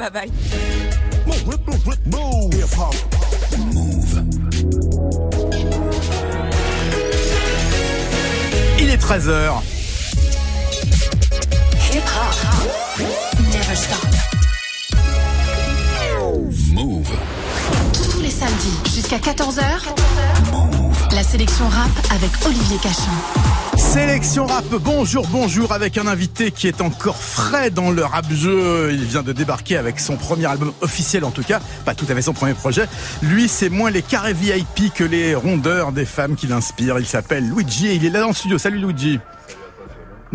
Bye bye. Il est 13h. Hip hop. Never stop. Move. Tous les samedis jusqu'à 14h. La sélection rap avec Olivier Cachin. Sélection rap, bonjour, bonjour, avec un invité qui est encore frais dans le rap jeu. Il vient de débarquer avec son premier album officiel en tout cas, pas tout à fait son premier projet. Lui, c'est moins les carrés VIP que les rondeurs des femmes qui l'inspirent. Il s'appelle Luigi et il est là dans le studio. Salut Luigi.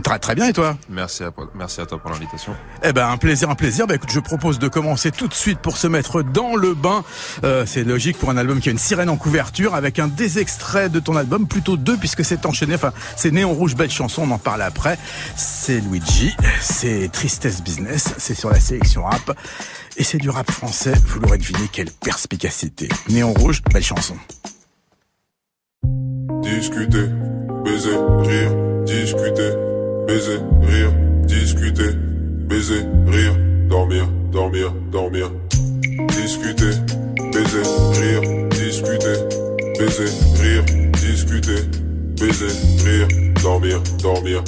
Très très bien et toi? Merci à, merci à toi pour l'invitation. Eh ben un plaisir, un plaisir. Ben écoute, je propose de commencer tout de suite pour se mettre dans le bain. Euh, c'est logique pour un album qui a une sirène en couverture avec un des extraits de ton album, plutôt deux puisque c'est enchaîné. Enfin, c'est Néon Rouge, belle chanson, on en parle après. C'est Luigi, c'est Tristesse Business, c'est sur la sélection rap et c'est du rap français. Vous l'aurez deviné, quelle perspicacité. Néon Rouge, belle chanson. Discuter, baiser, rire, discuter baiser, rire, discuter, baiser, rire, dormir, dormir, dormir, discuter, baiser, rire, discuter, baiser, rire, discuter, baiser, rire, dormir, dormir.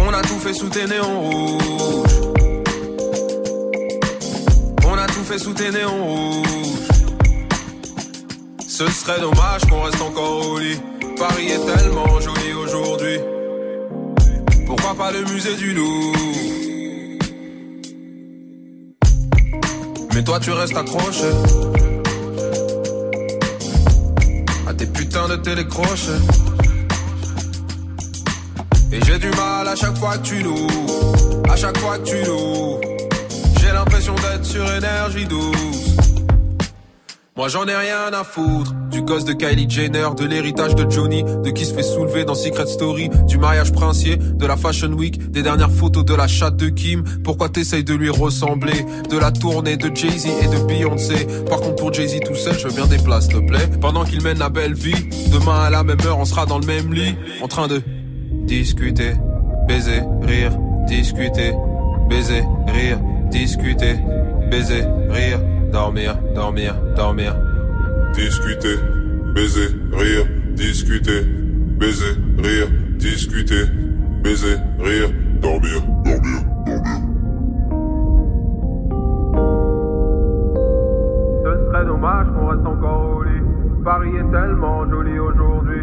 On a tout fait sous tes néons rouges. On a tout fait sous tes néons rouges. Ce serait dommage qu'on reste encore au lit. Paris est tellement joli aujourd'hui. Pourquoi pas le musée du loup Mais toi tu restes accroché À tes putains de télécrochets Et j'ai du mal à chaque fois que tu loues. À chaque fois que tu loues J'ai l'impression d'être sur énergie douce moi j'en ai rien à foutre Du gosse de Kylie Jenner, de l'héritage de Johnny De qui se fait soulever dans Secret Story Du mariage princier, de la Fashion Week Des dernières photos de la chatte de Kim. Pourquoi t'essayes de lui ressembler? De la tournée de Jay-Z et de Beyoncé. Par contre pour Jay-Z tout seul, je veux bien des places, te plaît. Pendant qu'il mène la belle vie Demain à la même heure, on sera dans le même lit. En train de discuter, baiser, rire Discuter, baiser, rire Discuter, baiser, rire dormir, dormir, dormir. Discuter, baiser, rire, discuter, baiser, rire, discuter, baiser, rire, dormir, dormir, dormir. Ce serait dommage qu'on reste encore au lit. Paris est tellement joli aujourd'hui.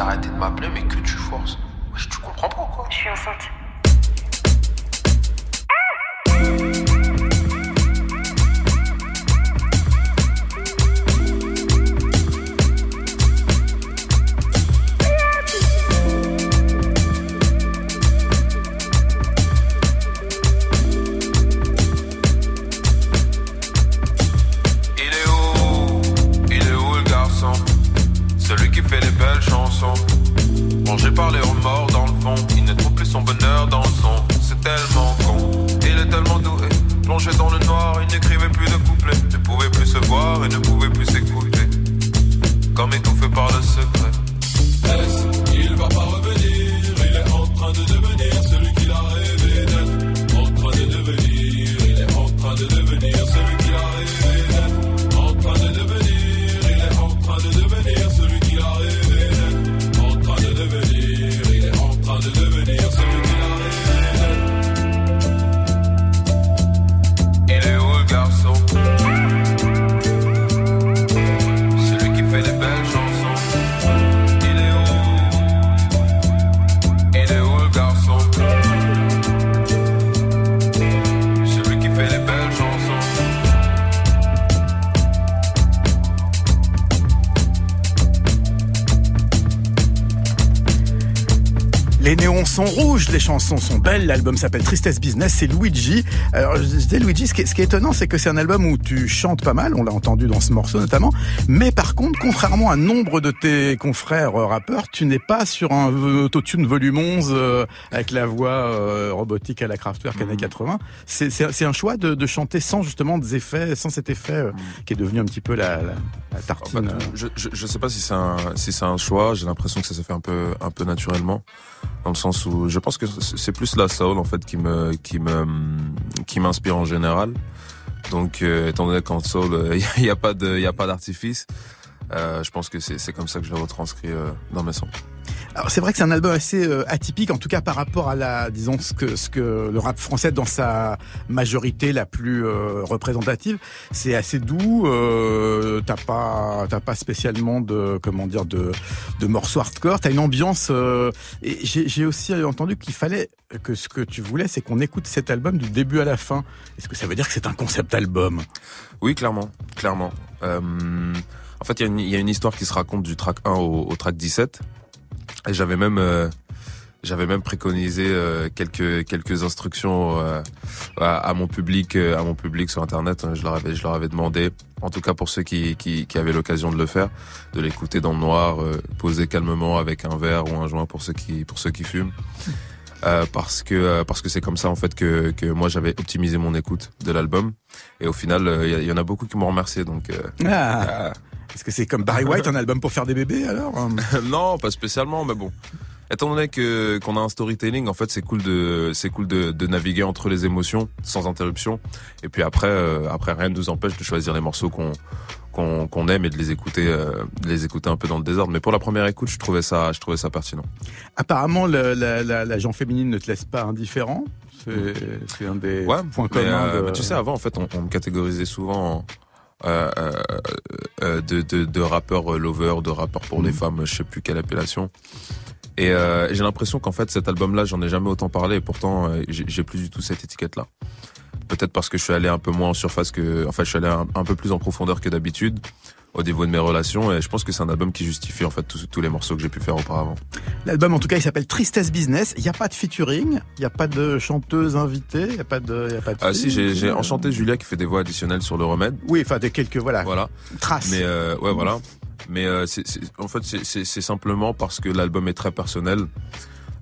D'arrêter de m'appeler mais que tu forces Wesh, Tu comprends pas quoi Je suis enceinte. Les chansons sont belles, l'album s'appelle Tristesse Business, c'est Luigi. Alors je disais Luigi, ce qui est, ce qui est étonnant, c'est que c'est un album où tu chantes pas mal, on l'a entendu dans ce morceau notamment, mais par contre, contrairement à nombre de tes confrères euh, rappeurs, tu n'es pas sur un autotune volume 11 euh, avec la voix euh, robotique à la Kraftwerk années 80. C'est- C'est un choix de, de chanter sans justement des effets, sans cet effet euh, qui est devenu un petit peu la, la, la En fait, tartine. euh. je, je, je sais pas si c'est un, si un choix. J'ai l'impression que ça s'est fait un peu, un peu naturellement. Dans le sens où je pense que c'est c'est plus la soul, en fait, qui me, qui me, qui m'inspire en général. Donc, euh, étant donné qu'en soul, il n'y a pas de, il y a pas d'artifice. Euh, je pense que c'est comme ça que je l'ai retranscrit euh, dans mes sons. Alors c'est vrai que c'est un album assez euh, atypique, en tout cas par rapport à la, disons ce que ce que le rap français dans sa majorité la plus euh, représentative, c'est assez doux. Euh, t'as pas t'as pas spécialement de comment dire de de morceaux hardcore. T'as une ambiance. euh, et j'ai aussi entendu qu'il fallait que ce que tu voulais, c'est qu'on écoute cet album du début à la fin. Est-ce que ça veut dire que c'est un concept album? Oui, clairement, clairement. Euh, en fait, il y, y a une histoire qui se raconte du track 1 au, au track 17. Et j'avais même, euh, j'avais même préconisé euh, quelques quelques instructions euh, à, à mon public, euh, à mon public sur Internet. Je leur avais, je leur avais demandé, en tout cas pour ceux qui qui, qui avaient l'occasion de le faire, de l'écouter dans le noir, euh, posé calmement avec un verre ou un joint pour ceux qui pour ceux qui fument. Euh, parce que euh, parce que c'est comme ça en fait que que moi j'avais optimisé mon écoute de l'album et au final euh, il y, en a beaucoup qui m'ont remercié donc euh, ah. Est-ce que c'est comme Barry White, un album pour faire des bébés alors non pas spécialement mais bon. Étant donné que qu'on a un storytelling en fait c'est cool de c'est cool de, de naviguer entre les émotions sans interruption. Et puis après euh, après rien ne nous empêche de choisir les morceaux qu'on qu'on qu'on aime et de les écouter euh, de les écouter un peu dans le désordre. Mais pour la première écoute je trouvais ça je trouvais ça pertinent. Apparemment, le- la, la, la gent féminine ne te laisse pas indifférent. C'est c'est un des Ouais, points communs. euh, de- tu sais, avant, en fait, on, on me catégorisait souvent en, euh, euh, euh, de, de, de rappeur euh, lover, de rappeur pour les Mhm. femmes, je sais plus quelle appellation. Et euh, j'ai l'impression qu'en fait, cet album-là, j'en ai jamais autant parlé, et pourtant, euh, j'ai j'ai plus du tout cette étiquette-là. Peut-être parce que je suis allé un peu moins en surface que, enfin, je suis allé un, un peu plus en profondeur que d'habitude au niveau de mes relations, et je pense que c'est un album qui justifie en fait tous, tous les morceaux que j'ai pu faire auparavant. L'album, en tout cas, il s'appelle Tristesse Business. Il n'y a pas de featuring, il n'y a pas de chanteuse invitée, il n'y a pas de, y a pas de. Ah si, j'ai enchanté Julia qui fait des voix additionnelles sur le remède. Oui, enfin des quelques voilà, Voilà. traces. Mais euh, ouais, voilà. Mais euh, c'est, c'est- en fait, c'est simplement parce que l'album est très personnel.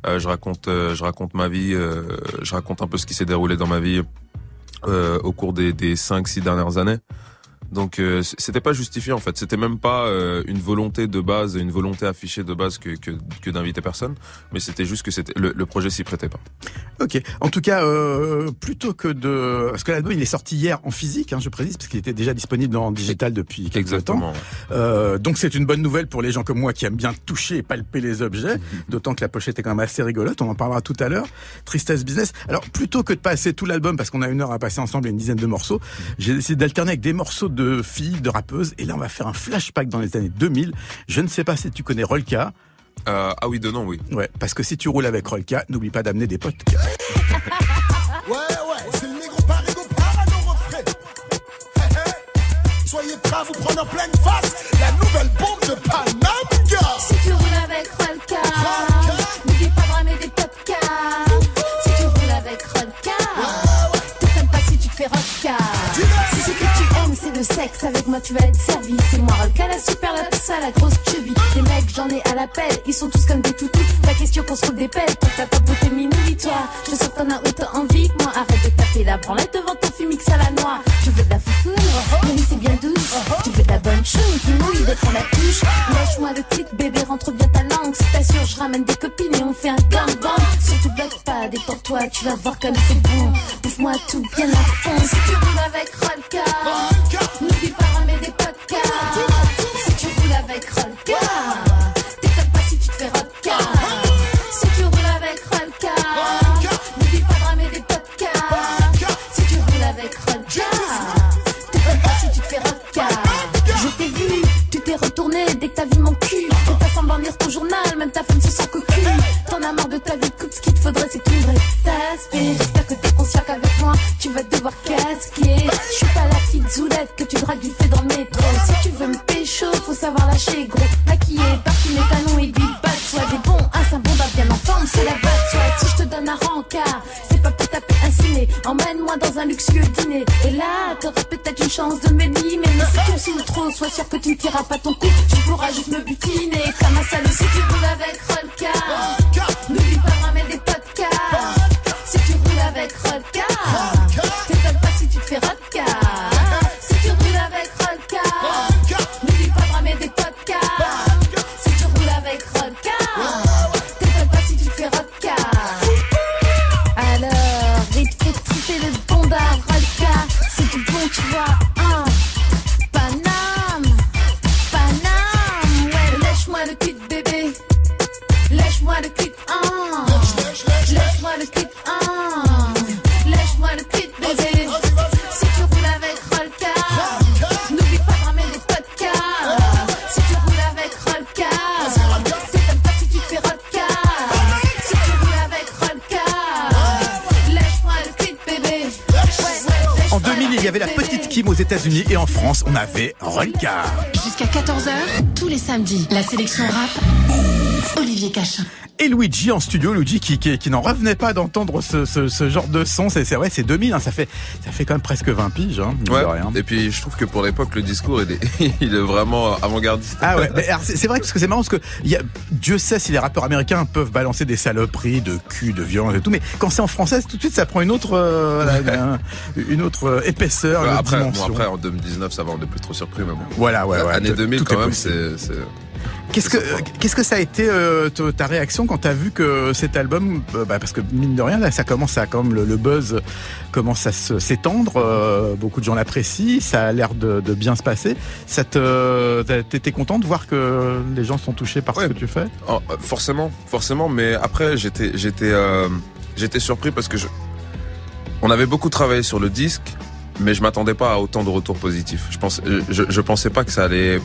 Euh, je raconte, euh, je raconte ma vie. euh, je raconte un peu ce qui s'est déroulé dans ma vie euh, au cours des, des 5-6 dernières années. Donc euh, c'était pas justifié en fait. C'était même pas euh, une volonté de base, une volonté affichée de base que, que, d'inviter personne. Mais c'était juste que le projet s'y prêtait pas. Ok. En tout cas, euh, plutôt que de, parce que l'album il est sorti hier en physique, hein, je précise, parce qu'il était déjà disponible en digital depuis quelques temps. Exactement. Euh, donc c'est une bonne nouvelle pour les gens comme moi qui aiment bien toucher et palper les objets, d'autant que la pochette est quand même assez rigolote, on en parlera tout à l'heure. Tristesse Business. Alors plutôt que de passer tout l'album, parce qu'on a une heure à passer ensemble et une dizaine de morceaux, j'ai décidé d'alterner avec des morceaux de filles, de rappeuses, et là on va faire un flashback dans les années 2000. Je ne sais pas si tu connais Rolka, Euh, ah oui, de nom, oui. ouais, parce que si tu roules avec Rolka, n'oublie pas d'amener des potes. Ouais, ouais, c'est le négro parigo parano refrain. Hey, hey. Soyez prêts à vous prendre en pleine face la nouvelle bombe de Paname, gars. Si tu roules avec le avec moi tu vas être servi. C'est moi Rolka, la super, la ça, la grosse chubby. Des mecs, j'en ai à l'appel, ils sont tous comme des toutous. La question qu'on se roule des pelles, toi t'as pas beauté minuit, toi? Je sens que t'en as autant envie que moi. Arrête de taper la branlette devant ton fumix à la noix. Tu veux de la foufoune, oui, c'est bien douce. Tu veux de la bonne choune qui mouille dès qu'on la touche. Lâche-moi le titre, bébé, rentre bien ta langue. Si t'assures, je ramène des copines et on fait un gangbang. Surtout bloque pas, détends-toi, tu vas voir comme c'est bon. Bouffe-moi tout bien à fond. Si tu roules avec Rolka, n'oublie pas ramener des podcasts. Si tu roules avec Rolka, t'étonnes pas si tu te fais Rolka. Si tu roules avec Rolka, n'oublie pas de ramener des podcasts. Si tu roules avec Rolka, t'étonnes pas si tu te fais Rolka. Je t'ai vu, tu t'es retourné dès que t'as vu mon cul. Et t'as semblant lire ton journal, même ta femme se sent cocu. T'en as marre de ta vie de couple, ce qu'il te faudrait c'est une vraie tasse. J'espère que t'es conscient qu'avec tu vas devoir casquer. Je suis pas la petite zoulette que tu dragues du fait dans le métro. Si tu veux me pécho, faut savoir lâcher gros. Maquillé, parfumé, talons aiguilles, pas de. Des bons, ah, un saint bon bien en forme, c'est la batte soit. Si je te donne un rencard, c'est pas pour taper un ciné. Emmène-moi dans un luxueux dîner. Et là, t'auras peut-être une chance de me. Mais si tu me saoules trop, sois sûr que tu ne tireras pas ton coup. Tu pourras juste me butiner. Comme un salaud si tu roules avec États-Unis et en France, on avait Rolka. Jusqu'à 14h, tous les samedis, la sélection rap, Olivier Cachin. Et Luigi en studio, Luigi qui, qui, qui n'en revenait pas d'entendre ce, ce, ce genre de son. C'est vrai, c'est 2000, hein, ça fait fait quand même presque 20 piges, hein, Ouais. Et puis je trouve que pour l'époque, le discours il est, il est vraiment avant-gardiste. Ah ouais, c'est vrai parce que c'est marrant parce que il y a, Dieu sait si les rappeurs américains peuvent balancer des saloperies de cul, de violence et tout, mais quand c'est en français, tout de suite ça prend une autre euh, une autre euh, épaisseur, une autre après, bon, après, en 2019, ça va, on est plus trop surpris, mais bon. Voilà, ouais, ouais. Année tout- 2000, tout quand même, c'est, Qu'est-ce que qu'est-ce que ça a été euh, ta réaction quand t'as vu que cet album, euh, bah, parce que mine de rien là, ça commence à même le, le buzz commence à s'étendre, euh, beaucoup de gens l'apprécient, ça a l'air de, de bien se passer. Ça te t'étais content de voir que les gens sont touchés par Ouais. ce que tu fais? Oh, euh, forcément, forcément, mais après j'étais j'étais euh, j'étais surpris parce que je on avait beaucoup travaillé sur le disque, mais je m'attendais pas à autant de retours positifs. Je pense je, je pensais pas que ça allait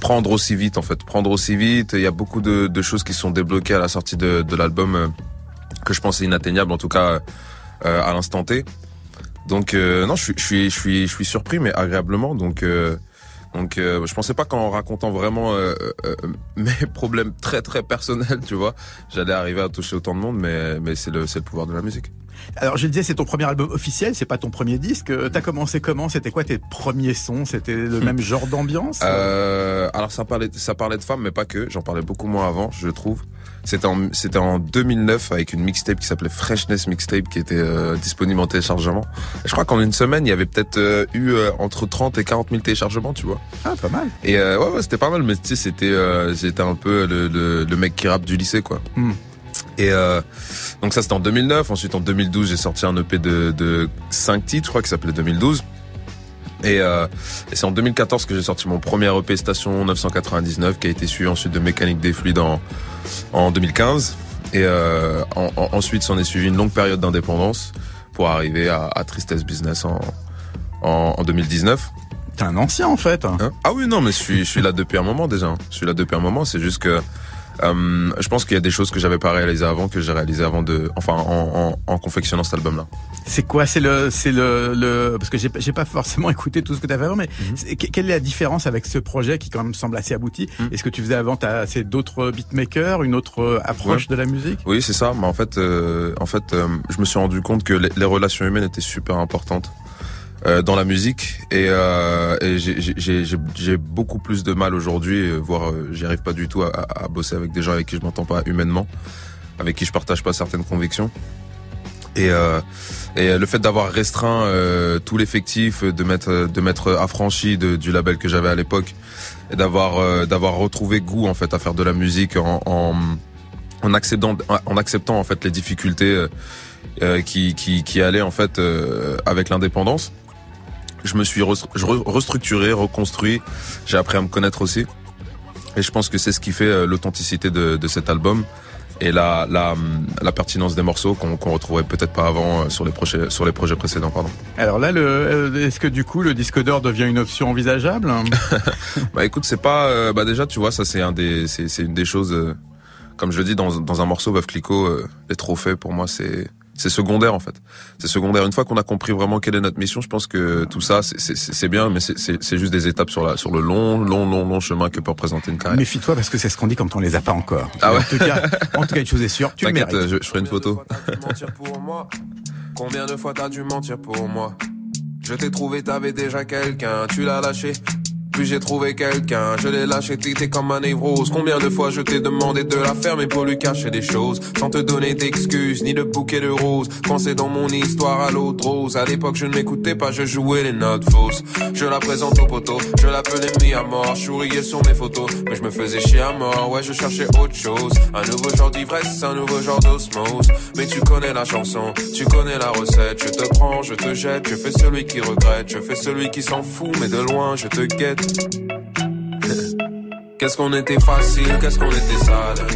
prendre aussi vite en fait, prendre aussi vite. Il y a beaucoup de, de choses qui sont débloquées à la sortie de, de l'album euh, que je pensais inatteignables en tout cas euh, à l'instant T. Donc euh, non, je suis je suis je suis je suis surpris mais agréablement. Donc euh, donc euh, je pensais pas qu'en racontant vraiment mes problèmes très très personnels, tu vois, j'allais arriver à toucher autant de monde, mais mais c'est le c'est le pouvoir de la musique. Alors je le disais, c'est ton premier album officiel, c'est pas ton premier disque. Euh, T'as commencé comment? C'était quoi tes premiers sons? C'était le même genre d'ambiance? Euh, alors ça parlait ça parlait de femmes, mais pas que. J'en parlais beaucoup moins avant, je trouve. C'était en c'était en 2009 avec une mixtape qui s'appelait Freshness Mixtape qui était euh, disponible en téléchargement. Et je crois qu'en une semaine, il y avait peut-être euh, eu entre 30 et 40 000 téléchargements, tu vois. Ah, pas mal. Et ouais, ouais c'était pas mal, mais tu sais, c'était un peu le, le, le mec qui rappe du lycée, quoi. Hmm. Et euh, donc ça c'était en 2009. Ensuite en 2012 j'ai sorti un EP de, de 5 titres, je crois, qui s'appelait 2012. Et, euh, et c'est en 2014 que j'ai sorti mon premier EP Station 999, qui a été suivi ensuite de Mécanique des fluides en, en 2015. Et euh, en- en- ensuite s'en est suivi une longue période d'indépendance pour arriver à, à Tristesse Business en, en, en 2019. T'es un ancien en fait. Hein? Ah oui, non, mais je suis, je suis là depuis un moment déjà. Je suis là depuis un moment. C'est juste que euh, je pense qu'il y a des choses que j'avais pas réalisées avant, que j'ai réalisées avant de, enfin, en, en, en confectionnant cet album-là. C'est quoi? C'est le, c'est le, le, parce que j'ai, j'ai pas forcément écouté tout ce que t'avais avant, mais Mhm. quelle est la différence avec ce projet qui quand même semble assez abouti? Mhm. Est-ce que tu faisais avant t'as, c'est d'autres beatmakers, une autre euh, approche de la musique? Oui, c'est ça. Mais en fait, euh, en fait, euh, je me suis rendu compte que les, les relations humaines étaient super importantes euh, dans la musique et, euh, et j'ai- beaucoup plus de mal aujourd'hui, euh, voire euh, j'y arrive pas du tout à, à- bosser avec des gens avec qui je m'entends pas humainement, avec qui je partage pas certaines convictions. Et, euh, et le fait d'avoir restreint euh, tout l'effectif, de m'être de m'être affranchi de, du label que j'avais à l'époque, et d'avoir d'avoir retrouvé goût en fait à faire de la musique en, en en acceptant en acceptant en fait les difficultés qui, qui qui allaient en fait avec l'indépendance je me suis restructuré reconstruit j'ai appris à me connaître aussi et je pense que c'est ce qui fait euh, l'authenticité de, de cet album et la la, hum, la pertinence des morceaux qu'on qu'on retrouverait peut-être pas avant euh, sur les projets sur les projets précédents pardon Alors là, euh, est-ce que du coup le disque d'or devient une option envisageable Bah écoute, c'est pas. euh, bah déjà, tu vois, ça c'est un des, c'est c'est une des choses. euh, comme je le dis dans dans un morceau, Veuve Clicquot, euh, les trophées pour moi c'est c'est secondaire en fait. C'est secondaire. Une fois qu'on a compris vraiment quelle est notre mission, je pense que tout ça c'est bien, mais c'est juste des étapes sur la sur le long long long long chemin que peut représenter une carrière. Méfie-toi parce que c'est ce qu'on dit quand on les a pas encore. Ah ouais. En tout cas, en tout cas, une chose est sûre, tu le T'inquiète, mérites. je, je ferai une photo. Combien de fois t'as dû mentir pour moi? Combien de fois t'as dû mentir pour moi? Je t'ai trouvé, t'avais déjà quelqu'un, tu l'as lâché. Puis j'ai trouvé quelqu'un, je l'ai lâché, t'étais comme un névrose. Combien de fois je t'ai demandé de la fermer pour lui cacher des choses, sans te donner d'excuses, ni de bouquet de roses. Pensez dans mon histoire à l'autre rose. À l'époque, je ne m'écoutais pas, je jouais les notes fausses. Je la présente au poteau, je l'appelais mis à mort. Je sur mes photos, mais je me faisais chier à mort. Ouais, je cherchais autre chose. Un nouveau genre d'ivresse, un nouveau genre d'osmose. Mais tu connais la chanson, tu connais la recette. Je te prends, je te jette, je fais celui qui regrette, je fais celui qui s'en fout, mais de loin, je te guette. Qu'est-ce qu'on était facile, qu'est-ce qu'on était sale?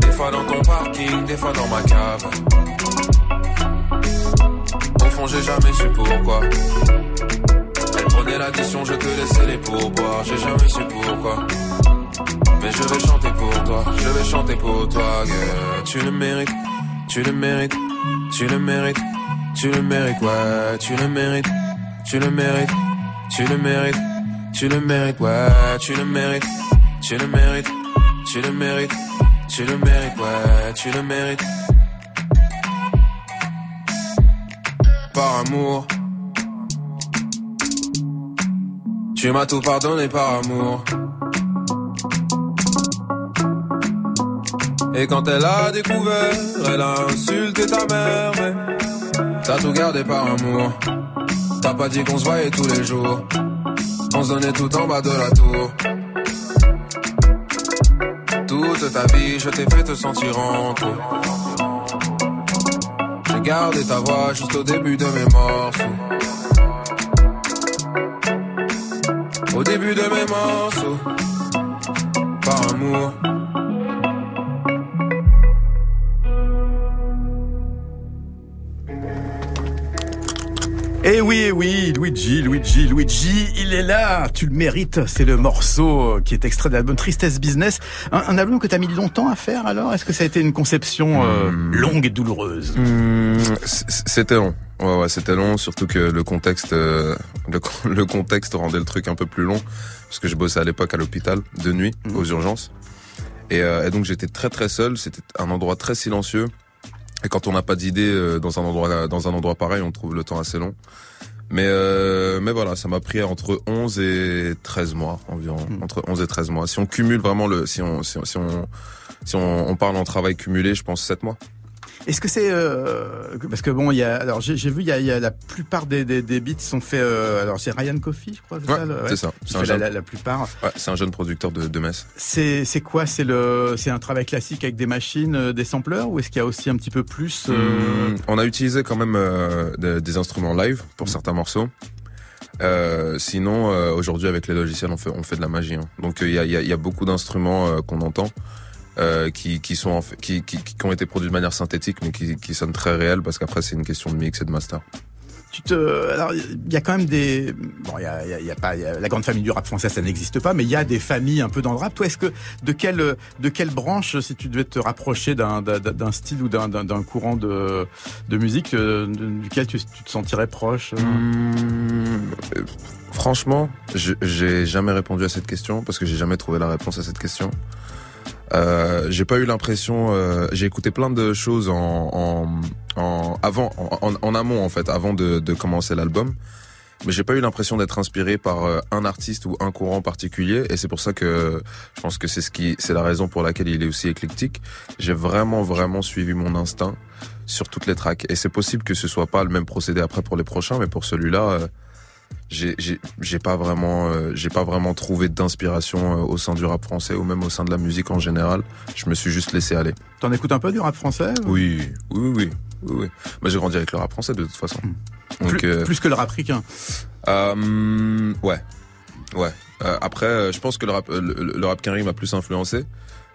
Des fois dans ton parking, des fois dans ma cave. Au fond, j'ai jamais su pourquoi. Elle prenait l'addition, je te laissais les pourboires. J'ai jamais su pourquoi. Mais je vais chanter pour toi, je vais chanter pour toi, girl. Tu le mérites, tu le mérites, tu le mérites, tu le mérites, ouais, tu le mérites, tu le mérites, tu le mérites, tu le mérites, ouais, tu le mérites, tu le mérites, tu le mérites, tu le mérites, ouais, tu le mérites. Par amour. Tu m'as tout pardonné par amour. Et quand elle a découvert, elle a insulté ta mère, mais t'as tout gardé par amour. T'as pas dit qu'on se voyait tous les jours. On se donnait tout en bas de la tour. Toute ta vie, je t'ai fait te sentir en. J'ai gardé ta voix juste au début de mes morceaux. Au début de mes morceaux. Par amour. Eh oui, eh oui, Luigi, Luigi, Luigi, il est là, tu le mérites, c'est le morceau qui est extrait de l'album Tristesse Business. Un, un album que tu as mis longtemps à faire alors? Est-ce que ça a été une conception euh, longue et douloureuse? Hmm, c- C'était long. Ouais, ouais, c'était long, surtout que le contexte, euh, le, con- le contexte rendait le truc un peu plus long, parce que je bossais à l'époque à l'hôpital, de nuit, aux urgences. Et, euh, et donc j'étais très très seul, c'était un endroit très silencieux. Et quand on n'a pas d'idée euh, dans un endroit dans un endroit pareil, on trouve le temps assez long. Mais euh, mais voilà, ça m'a pris entre 11 et 13 mois environ, entre 11 et 13 mois. Si on cumule vraiment le si on si on si on, si on, on parle en travail cumulé, je pense 7 mois. Est-ce que c'est euh, parce que bon, il y a alors j'ai vu il y a, y a la plupart des, des, des beats sont faits euh, alors c'est Ryan Coffey je crois c'est Ouais, ça, c'est ça. C'est jeune- la, la plupart. Ouais, c'est un jeune producteur de, de Metz. C'est c'est quoi? C'est le c'est un travail classique avec des machines, euh, des sampleurs ou est-ce qu'il y a aussi un petit peu plus euh, Hum, on a utilisé quand même euh, de- des instruments live pour certains morceaux. Euh, sinon, euh, aujourd'hui avec les logiciels, on fait on fait de la magie. hein. Donc il y a, il y, a, y a beaucoup d'instruments euh, qu'on entend. Euh, qui, qui sont en fait- qui, qui, qui ont été produits de manière synthétique mais qui, qui sonnent très réels parce qu'après c'est une question de mix et de master. Tu te, alors il y a quand même des, bon, il y a, y a- y a pas, il y a- la grande famille du rap français, ça n'existe pas, mais il y a des familles un peu dans le rap. Toi, est-ce que de quelle, de quelle branche, si tu devais te rapprocher d'un, d'un, style ou d'un, d'un, courant de, de musique, euh, duquel tu, tu te sentirais proche euh euh, franchement, j'ai jamais répondu à cette question parce que j'ai jamais trouvé la réponse à cette question. Euh, j'ai pas eu l'impression. euh, j'ai écouté plein de choses en, en, en avant, en, en- amont en fait, avant de, de commencer l'album. Mais j'ai pas eu l'impression d'être inspiré par euh, un artiste ou un courant particulier, et c'est pour ça que je pense que c'est ce qui, c'est la raison pour laquelle il est aussi éclectique. J'ai vraiment, vraiment suivi mon instinct sur toutes les tracks, et c'est possible que ce soit pas le même procédé après pour les prochains, mais pour celui-là, euh, j'ai, j'ai, j'ai pas vraiment, euh, j'ai pas vraiment trouvé d'inspiration euh, au sein du rap français ou même au sein de la musique en général. Je me suis juste laissé aller. T'en écoutes un peu du rap français ou? Oui, oui, oui, oui, oui. Mais j'ai grandi avec le rap français de toute façon. Donc, plus, euh, plus que le rap ricain. euh, ouais, ouais. Euh, après, je pense que le rap, le, le rap m'a plus influencé,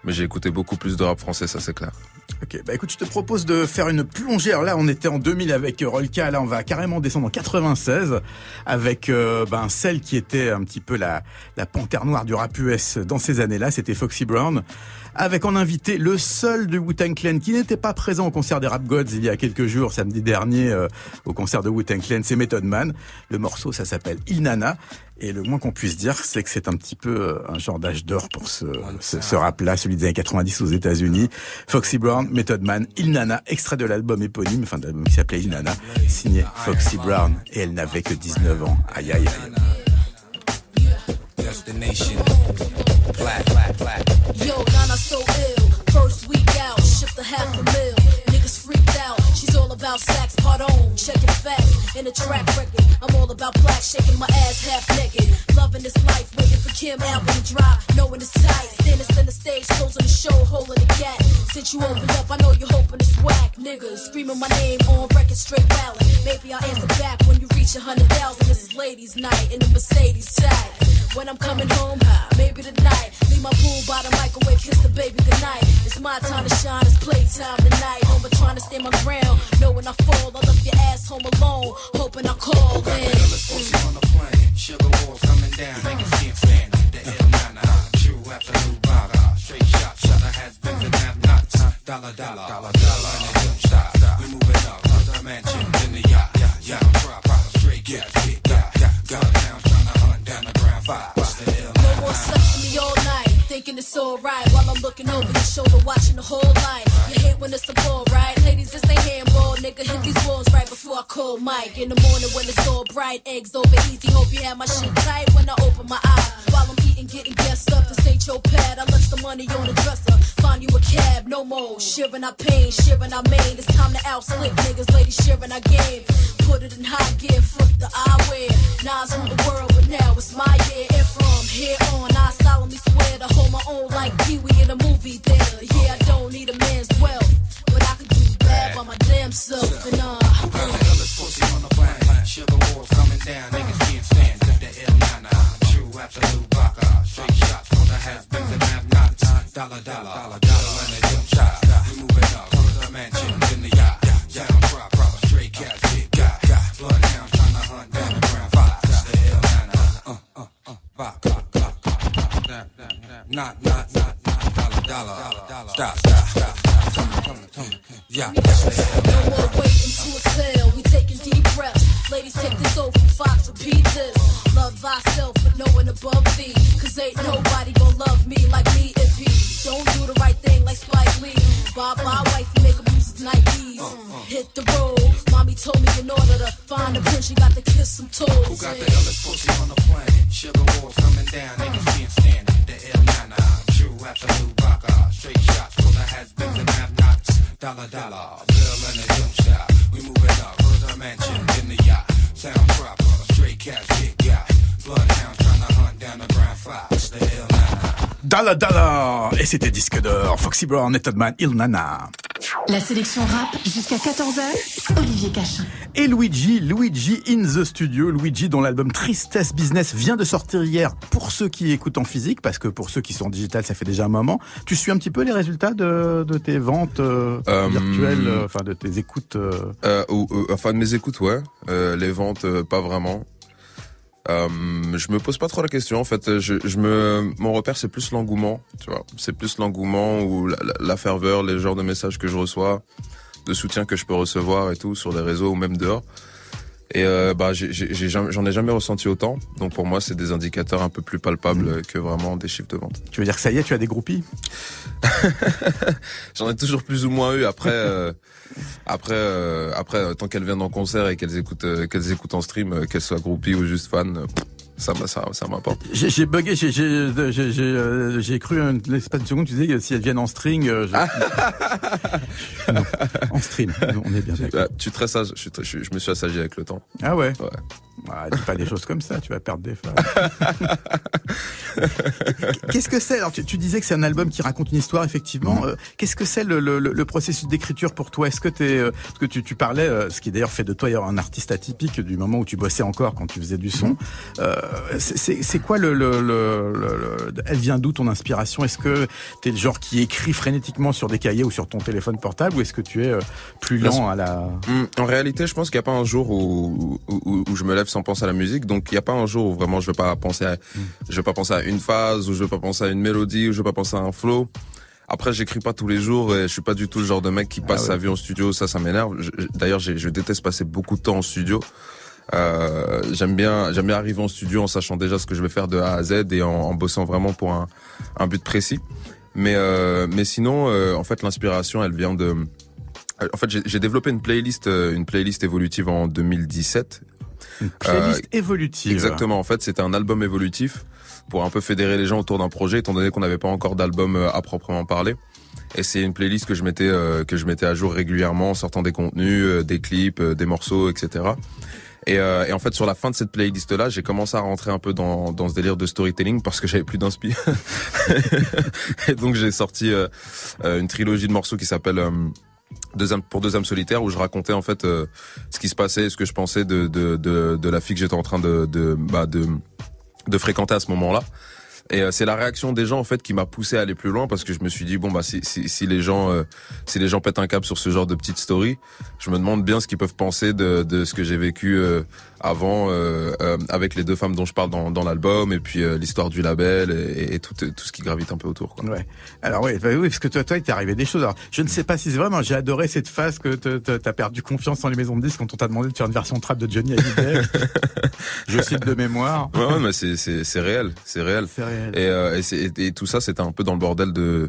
mais j'ai écouté beaucoup plus de rap français, ça c'est clair. Ok, bah écoute, je te propose de faire une plongée. Alors là, on était en 2000 avec euh, Rolka. Là, on va carrément descendre en 96 avec euh, ben, celle qui était un petit peu la, la panthère noire du rap US dans ces années-là. C'était Foxy Brown. Avec en invité le seul du Wu-Tang Clan qui n'était pas présent au concert des Rap Gods il y a quelques jours, samedi dernier, euh, au concert de Wu-Tang Clan. C'est Method Man. Le morceau, ça s'appelle Il Nana. Et le moins qu'on puisse dire, c'est que c'est un petit peu euh, un genre d'âge d'or pour ce, ce, ce rap-là, celui des années 90 aux États-Unis. Foxy Brown, Method Man, Il Nana, extrait de l'album éponyme, enfin de l'album qui s'appelait Il Nana, signé Foxy Brown. Et elle n'avait que 19 ans. Aïe aïe aïe. Destination. Black, black, black. Yo, Nana so ill. First week out, shipped a half a about sex, part on, checking facts in the track record. I'm all about black, shaking my ass half naked. Loving this life, waiting for Kim album to drop. Knowing it's tight, standing center stage, closing the show, holding the gap. Since you opened up, I know you're hoping it's whack. Niggas screaming my name on record, straight ballot. Maybe I'll answer back when you reach a hundred thousand. This is ladies' night in the Mercedes tag. When I'm coming home, maybe tonight. Leave my pool by the microwave, kiss the baby goodnight. It's my time to shine, it's playtime tonight. Home, trying to stand my ground. Knowing I fall, I left your ass home alone. Hoping I call in. Pussy on the plane. Sugar walls coming down. Niggas can't stand it. The ill nana. Uh, true absolute baga. Straight shot. Shutter has been and have nuts. Dollar, dollar. Dollar, dollar. And a jump shot. We moving up. The mansion. In the yacht. Yeah, yeah. Straight gas. Big got. Got down. Trying to hunt down the ground five. Thinking it's alright while I'm looking over your shoulder, watching the whole line. You hate when it's a ball, right? Ladies, this ain't handball, nigga. Hit these walls right before I call Mike. In the morning when it's all bright, eggs over easy. Hope you have my shit tight when I open my eyes. While I'm eating, getting guessed up. This ain't your pad. I left the money on the dresser. Find you a cab, no more. Shivering our pain, shivering our main. It's time to outslick niggas, ladies shivering our game. Put it in high gear, flip the eyewear. Nas from the world, but now it's my year. And from here on, I solemnly swear to hold my own like Pee Wee in a movie theater. Yeah, I don't need a man's wealth, but I can do bad by my damn self. And uh, Dollar, dollar. Dollar, dollar. And a jump shot. We moving up. To the mansion. In the yacht. Yeah, drop, drop. Straight cash. Big got. Bloodhound trying to hunt down the ground five. The ill nana. Uh, uh, uh. Bop, bop, bop, bop. Not, not, not, not. Dollar, dollar. Stop, stop, stop. On. Yeah. no more waiting to exhale. We taking deep breaths. Ladies, take this from Fox. Repeat this. Love thyself, but no one above thee. Cause ain't nobody find a prince, you got to kiss some toes. Who got the illest pussy on the planet? Sugar walls coming down, niggas can't stand it. The ill nana, true absolute baga. Straight shots for the has-beens and have-nots. Dollar, dollar, bill and a jump shot. We moving up, to the mansion in the yacht. Sound proper, straight cash, big yacht. Bloodhound trying to hunt down the ground fox. The ill nana. Dalla Dalla Et c'était disque d'or. Foxy Brown, Method Man, Il Nana. La sélection rap jusqu'à 14h, Olivier Cachin. Et Luigi, Luigi in the studio, Luigi dont l'album Tristesse Business vient de sortir hier pour ceux qui écoutent en physique, parce que pour ceux qui sont en digital, ça fait déjà un moment. Tu suis un petit peu les résultats de, de tes ventes euh, Euh, virtuelles, euh, enfin de tes écoutes euh, Euh, ou, ou- enfin de mes écoutes, ouais. Euh, les ventes, euh, pas vraiment. Euh, je me pose pas trop la question. En fait, je, me, mon repère c'est plus l'engouement. Tu vois, c'est plus l'engouement ou la, la- la ferveur, les genres de messages que je reçois, de soutien que je peux recevoir et tout sur les réseaux ou même dehors. Et euh, bah j'en ai jamais ressenti autant. Donc pour moi, c'est des indicateurs un peu plus palpables que vraiment des chiffres de vente. Tu veux dire que ça y est, tu as des groupies? J'en ai toujours plus ou moins eu après. euh, après, euh, après, tant qu'elles viennent en concert et qu'elles écoutent, qu'elles écoutent en stream, qu'elles soient groupies ou juste fans, ça, ça, ça m'importe. J'ai j'ai bugué, j'ai j'ai j'ai j'ai, euh, j'ai cru un l'espace de seconde, tu disais que si elles viennent en string, euh, je- Non, en stream, on est bien d'accord. Euh, tu es très sage. Je, me suis assagi avec le temps. Ah ouais. Ouais. Ah, dis pas des choses comme ça, tu vas perdre des fans. Qu'est-ce que c'est? Alors, tu, tu disais que c'est un album qui raconte une histoire, effectivement. Euh, Qu'est-ce que c'est le, le, le- le processus d'écriture pour toi? Est-ce que t'es, euh, parce que tu, tu parlais, euh, ce qui d'ailleurs fait de toi un artiste atypique du moment où tu bossais encore quand tu faisais du son. Euh, c'est- quoi le, le, le, le- le- Elle vient d'où ton inspiration? Est-ce que t'es le genre qui écrit frénétiquement sur des cahiers ou sur ton téléphone portable, ou est-ce que tu es euh, plus lent à la Hum, En réalité, je pense qu'il n'y a pas un jour où, où, où- où je me lève sans penser à la musique. Donc, il n'y a pas un jour où vraiment je vais pas penser à, je vais pas penser à une phase, ou je vais pas penser à une mélodie, ou je vais pas penser à un flow. Après, j'écris pas tous les jours et je suis pas du tout le genre de mec qui passe ouais. sa vie en studio. Ça, ça m'énerve. Je- D'ailleurs, je déteste passer beaucoup de temps en studio. Euh, j'aime bien, j'aime bien arriver en studio en sachant déjà ce que je vais faire de A à Z et en, en bossant vraiment pour un, un but précis. Mais euh, mais sinon, euh, en fait, l'inspiration, elle vient de. En fait, j'ai développé une playlist, euh, une playlist évolutive en 2017 Une playlist évolutive. Exactement. En fait, c'était un album évolutif pour un peu fédérer les gens autour d'un projet, étant donné qu'on n'avait pas encore d'album euh, à proprement parler. Et c'est une playlist que je mettais euh, que je mettais à jour régulièrement, en sortant des contenus, euh, des clips, euh, des morceaux, etc. Et, euh, et en fait, sur la fin de cette playlist-là, j'ai commencé à rentrer un peu dans, dans ce délire de storytelling parce que j'avais plus d'inspi. et donc j'ai sorti euh, euh, une trilogie de morceaux qui s'appelle euh, pour deux âmes solitaires où je racontais en fait euh, ce qui se passait, ce que je pensais de de de, de la fille que j'étais en train de de bah, de, de fréquenter à ce moment-là. Et euh, c'est la réaction des gens en fait qui m'a poussé à aller plus loin parce que je me suis dit bon bah si si, si les gens euh, si les gens pètent un câble sur ce genre de petites stories, je me demande bien ce qu'ils peuvent penser de de ce que j'ai vécu euh, avant euh, avec les deux femmes dont je parle dans dans l'album et puis l'histoire du label et, et tout tout ce qui gravite un peu autour. Quoi. Ouais. Alors oui, bah oui, parce que toi, toi, il t'est arrivé des choses. Alors, je ne sais pas si c'est vrai, mais j'ai adoré cette phase que t'as perdu confiance dans les maisons de disques quand on t'a demandé de faire une version trap de Johnny Hallyday. je cite de mémoire. Ouais, ouais mais c'est c'est c'est réel, c'est réel. C'est réel. Et, euh, et, tout ça, c'était un peu dans le bordel de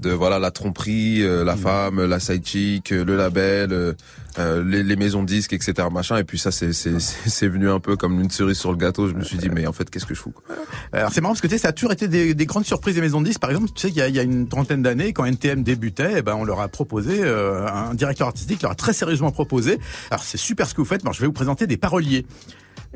de voilà la tromperie, euh, la femme, la side chick, euh, le label, euh, euh, les, les maisons de disques, etc. Machin. Et puis ça, c'est c'est c'est venu un peu comme une cerise sur le gâteau. Je me suis dit, mais en fait, qu'est-ce que je fous quoi Alors c'est marrant parce que tu sais, ça a toujours été des, des grandes surprises des maisons de disques. Par exemple, tu sais, il y y a une trentaine d'années, quand NTM débutait, eh ben, on leur a proposé, euh, un directeur artistique leur a très sérieusement proposé. Alors c'est super ce que vous faites, mais je vais vous présenter des paroliers.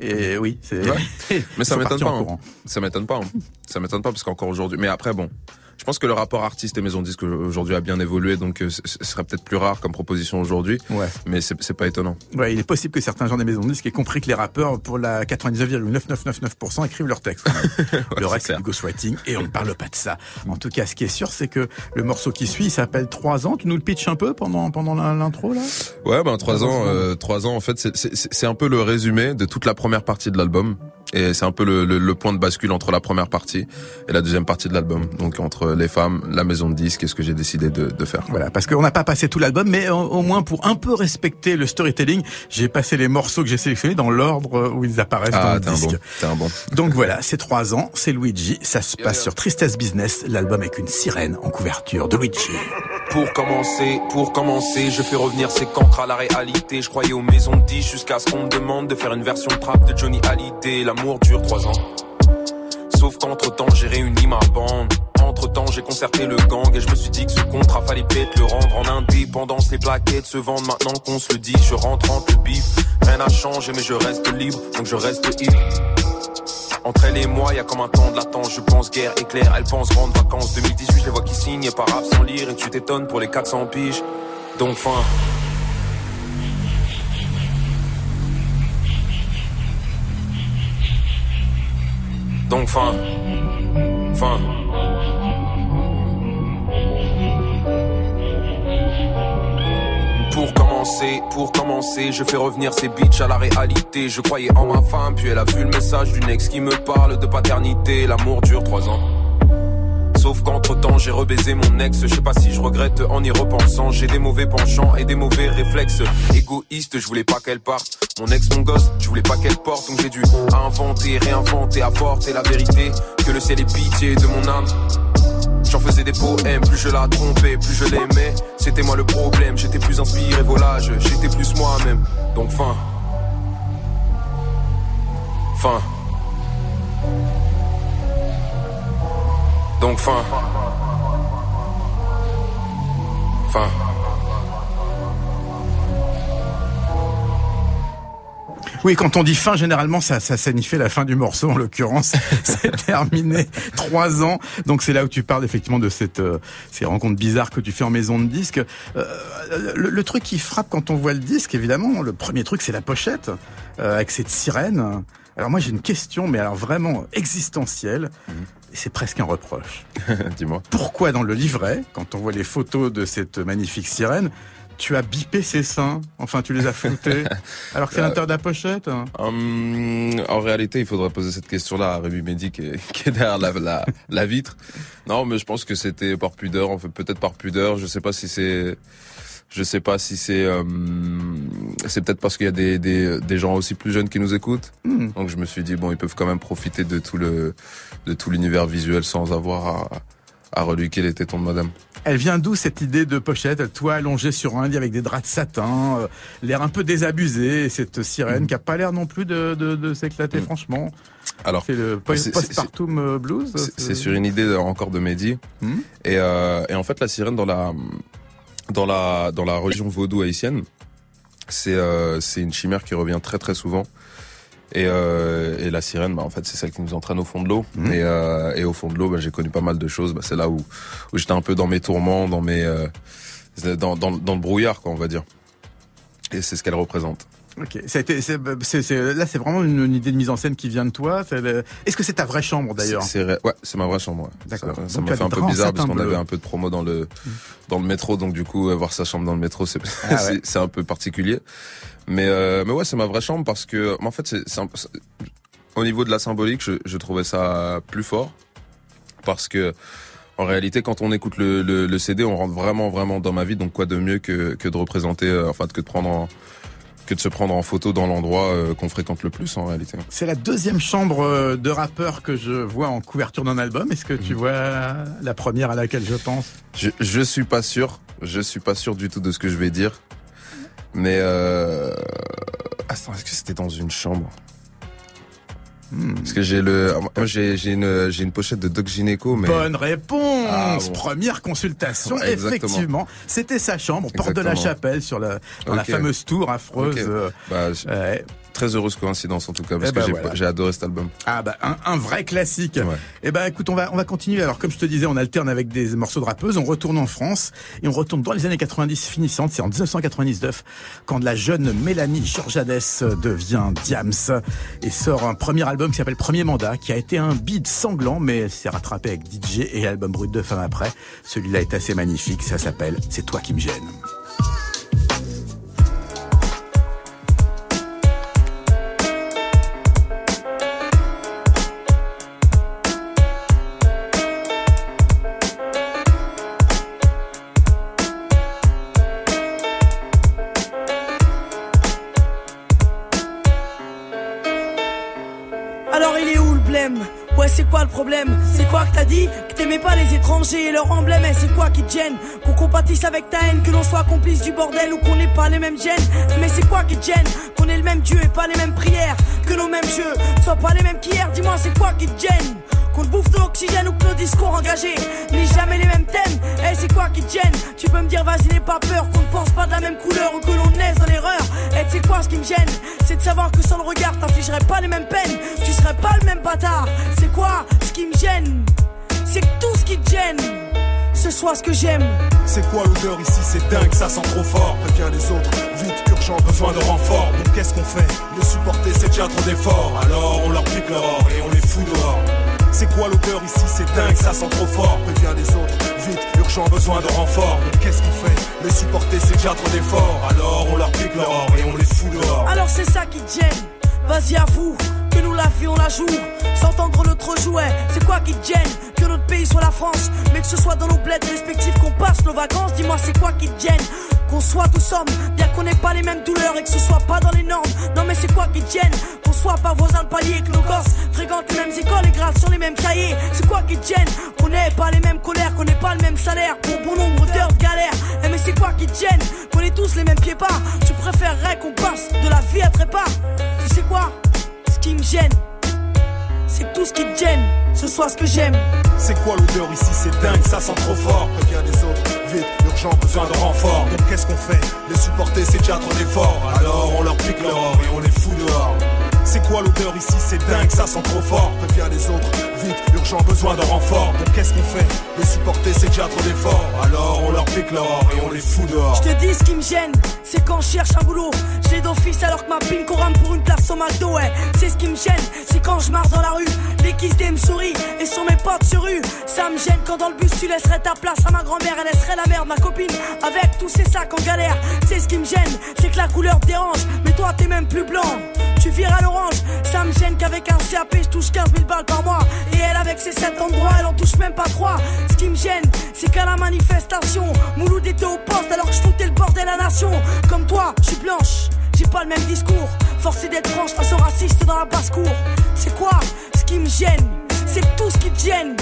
Et oui, c'est. Ouais. Mais Ils ça m'étonne pas. hein. Ça m'étonne pas. hein. Ça m'étonne pas parce qu'encore aujourd'hui. Mais après, bon. Je pense que le rapport artiste et maison de disques aujourd'hui a bien évolué, donc euh, ce serait peut-être plus rare comme proposition aujourd'hui, Ouais. mais c'est pas étonnant. Ouais, il est possible que certains gens des maisons de disques aient compris que les rappeurs, pour la 99,9999%, écrivent leurs textes. le reste, c'est du ghostwriting et on ne parle pas de ça. En tout cas, ce qui est sûr, c'est que le morceau qui suit il s'appelle 3 ans. Tu nous le pitches un peu pendant, pendant l'intro, là? Ouais, ben trois Trois ans, ans, euh, trois ans. En fait, c'est- un peu le résumé de toute la première partie de l'album, et c'est un peu le, le, le point de bascule entre la première partie et la deuxième partie de l'album. Donc entre les femmes, la maison de disques et ce que j'ai décidé de, de faire. Voilà, parce qu'on n'a pas passé tout l'album, mais au, au moins pour un peu respecter le storytelling, j'ai passé les morceaux que j'ai sélectionnés dans l'ordre où ils apparaissent dans Ah, le t'es un disque. bon, t'es un bon. Donc voilà, c'est trois ans, c'est Luigi, ça se passe sur Tristesse Business, l'album avec une sirène en couverture de Luigi. Pour commencer, pour commencer, je fais revenir ces cancres à la réalité. Je croyais aux maisons de 10 jusqu'à ce qu'on me demande de faire une version trap de Johnny Hallyday. L'amour dure trois ans. Sauf qu'entre temps, j'ai réuni ma bande. J'ai concerté le gang et je me suis dit que ce contrat fallait peut-être le rendre en indépendance. Les plaquettes se vendent maintenant qu'on se le dit. Je rentre entre le bif. Rien n'a changé, mais je reste libre, donc je reste ivre. Entre elle et moi, y a comme un temps de latence. Je pense guerre éclair, elle pense grandes vacances. 2018, je les vois qui signent par rap sans lire. Et tu t'étonnes pour les 400 piges. Donc fin. Donc fin. Fin. Pour commencer, pour commencer, je fais revenir ces bitches à la réalité. Je croyais en ma femme, puis elle a vu le message d'une ex qui me parle de paternité. L'amour dure trois ans. Sauf qu'entre temps j'ai rebaisé mon ex, je sais pas si je regrette en y repensant. J'ai des mauvais penchants et des mauvais réflexes. Égoïste, je voulais pas qu'elle parte. Mon ex, mon gosse, je voulais pas qu'elle porte, donc j'ai dû inventer, réinventer, apporter la vérité. Que le ciel est pitié de mon âme. J'en faisais des poèmes, plus je la trompais, plus je l'aimais. C'était moi le problème, j'étais plus inspiré, voilà, je- j'étais plus moi-même. Donc fin. Fin. Donc fin. Fin. Oui, quand on dit fin, généralement, ça, ça signifie la fin du morceau. En l'occurrence, c'est terminé. Trois ans. Donc c'est là où tu parles effectivement de cette, euh, ces rencontres bizarres que tu fais en maison de disque. Euh, le, le truc qui frappe quand on voit le disque, évidemment, le premier truc, c'est la pochette euh, avec cette sirène. Alors moi, j'ai une question, mais alors vraiment existentielle. Et c'est presque un reproche. Dis-moi. Pourquoi dans le livret, quand on voit les photos de cette magnifique sirène, tu as bipé ses seins Enfin, tu les as floutés Alors que c'est Euh, l'intérieur de la pochette hein Hum, en réalité, il faudrait poser cette question-là à Rémi Mehdi qui est, qui est derrière la, la, la vitre. Non, mais je pense que c'était par pudeur, en fait, peut-être par pudeur. Je sais pas si c'est, Je sais pas si c'est euh, c'est peut-être parce qu'il y a des, des, des gens aussi plus jeunes qui nous écoutent. Hmm. Donc je me suis dit bon, ils peuvent quand même profiter de tout le de tout l'univers visuel sans avoir à à reluquer les tétons de madame. Elle vient d'où cette idée de pochette? Toi allongé sur un lit avec des draps de satin, euh, l'air un peu désabusé, et cette sirène qui a pas l'air non plus de, de, de s'éclater Mm. franchement. Alors C'est le postpartum euh, blues c'est c'est sur une idée euh, encore de Mehdi. Hmm. Et, euh, et en fait, la sirène dans la dans la dans la religion vaudou haïtienne, c'est euh, c'est une chimère qui revient très très souvent. Et, euh, et la sirène, bah, en fait, c'est celle qui nous entraîne au fond de l'eau. Mhm. Et, euh, et au fond de l'eau, bah, j'ai connu pas mal de choses. Bah, c'est là où où j'étais un peu dans mes tourments, dans mes euh, dans, dans dans le brouillard, quoi, on va dire. Et c'est ce qu'elle représente. Ok, c'est, c'est- c'est- là c'est vraiment une, une idée de mise en scène qui vient de toi. Le- Est-ce que c'est ta vraie chambre d'ailleurs? C'est ouais, c'est ma vraie chambre. ouais. D'accord. Ça- m'a fait un peu bizarre parce qu'on bleu. avait un peu de promo dans le dans le métro, donc du coup euh, voir sa chambre dans le métro, c'est Ah ouais. un peu particulier. Mais euh, mais ouais, c'est ma vraie chambre parce que en fait c'est c'est un- c'est- au niveau de la symbolique, je, je trouvais ça plus fort parce que en réalité, quand on écoute le, le, le CD, on rentre vraiment vraiment dans ma vie. Donc quoi de mieux que que de représenter, euh, enfin que de prendre en- que de se prendre en photo dans l'endroit euh, qu'on fréquente le plus en réalité. C'est la deuxième chambre euh, de rappeur que je vois en couverture d'un album. Est-ce que tu Mhm. vois la première à laquelle je pense? Je, je suis pas sûr. Je suis pas sûr du tout de ce que je vais dire. Mais euh... Attends, est-ce que c'était dans une chambre? Parce que j'ai le, moi j'ai une j'ai une pochette de Doc Gynéco, mais Bonne réponse Ah, bon. Première consultation, Ouais, exactement. effectivement. C'était sa chambre, porte de la. Chapelle, sur la, dans la fameuse tour affreuse. Euh, bah. Très heureuse coïncidence en tout cas parce Eh que ben j'ai voilà. j'ai adoré cet album. Ah bah un, un vrai classique. Ouais. Eh ben écoute, on va on va continuer. Alors comme je te disais, on alterne avec des morceaux de rappeuses, on retourne en France et on retourne dans les années 90 finissantes. C'est en 1999 quand la jeune Mélanie Georgiades devient Diams et sort un premier album qui s'appelle Premier Mandat, qui a été un bid sanglant, mais elle s'est rattrapée avec DJ et album brut de femme après. Celui-là est assez magnifique. Ça s'appelle C'est toi qui me gêne. C'est quoi que t'as dit Que t'aimais pas les étrangers et leur emblème Et c'est quoi qui te gêne Qu'on compatisse avec ta haine Que l'on soit complice du bordel ou qu'on n'ait pas les mêmes gènes. Mais c'est quoi qui te gêne Qu'on ait le même Dieu et pas les mêmes prières Que nos mêmes jeux soient pas les mêmes qu'hier. Dis-moi c'est quoi qui te gêne qu'on te bouffe de l'oxygène ou que nos discours engagés N'aient jamais les mêmes thèmes. Eh c'est quoi qui te gêne? Tu peux me dire vas-y n'aie pas peur Qu'on ne pense pas de la même couleur ou que l'on naisse dans l'erreur. Eh c'est quoi ce qui me gêne C'est de savoir que sans le regard t'infligerais pas les mêmes peines. Tu serais pas le même bâtard. C'est quoi ce qui me gêne? C'est que tout ce qui te gêne Ce soit ce que j'aime. C'est quoi l'odeur ici? C'est dingue, ça sent trop fort. Préviens les autres, vite, urgent, besoin de renfort. Donc qu'est-ce qu'on fait? Le supporter, c'est déjà trop d'efforts. Alors on leur pique leur or et on les fout dehors. C'est quoi l'odeur ici? C'est dingue, ça sent trop fort. Préviens les autres, vite, urgent, besoin de renfort. Donc qu'est-ce qu'on fait? Les supporter, c'est déjà trop d'efforts. Alors on leur pique et on les fout dehors. Alors c'est ça qui te gêne Vas-y avoue que nous la vie on la joue S'entendre notre jouet C'est quoi qui te gêne Que notre pays soit la France Mais que ce soit dans nos bleds respectifs qu'on passe nos vacances Dis-moi c'est quoi qui te gêne qu'on soit tous hommes, bien qu'on n'ait pas les mêmes douleurs et que ce soit pas dans les normes. Non mais c'est quoi qui te gêne Qu'on soit pas voisins de palier, que nos gosses fréquentent les mêmes écoles et grattent sur les mêmes cahiers. C'est quoi qui te gêne Qu'on n'ait pas les mêmes colères, qu'on n'ait pas le même salaire pour bon nombre d'heures de galère. Eh mais c'est quoi qui te gêne Qu'on ait tous les mêmes pieds pas. Tu préférerais qu'on passe de la vie à trépas. Tu sais quoi qui me gêne, c'est tout ce qui te gêne, ce soit ce que j'aime. C'est quoi l'odeur ici? C'est dingue, ça sent trop fort. Préviens les autres, vite, urgent, besoin de renfort. Donc qu'est-ce qu'on fait? Les supporter, c'est déjà trop d'efforts. Alors on leur pique leur et on les fout dehors. C'est quoi l'odeur ici? C'est dingue, ça sent trop fort. Préviens les autres, vite, urgent, besoin de renfort. Donc qu'est-ce qu'on fait? Les supporter, c'est déjà trop d'efforts. Alors on leur pique leur or et on les fout dehors. Je te dis ce qui me gêne, c'est quand je cherche un boulot. J'ai d'office alors que ma pine rame pour une place au McDo, ouais. C'est ce qui me gêne, c'est quand je marche dans la rue. Kiss me sourient et sont mes potes sur rue. Ça me gêne quand dans le bus tu laisserais ta place à ma grand-mère, elle laisserait la merde, ma copine, avec tous ces sacs en galère. C'est ce qui me gêne, c'est que la couleur te dérange, mais toi t'es même plus blanc. Tu vires à ça me gêne qu'avec un CAP je touche 15 000 balles par mois. Et elle avec ses 7 endroits, elle en touche même pas 3. Ce qui me gêne, c'est qu'à la manifestation, Mouloud était au poste alors que je foutais le bordel à la nation. Comme toi, je suis blanche, j'ai pas le même discours. Forcé d'être franche face aux racistes dans la basse-cour. C'est quoi ce qui me gêne? C'est tout ce qui te gêne.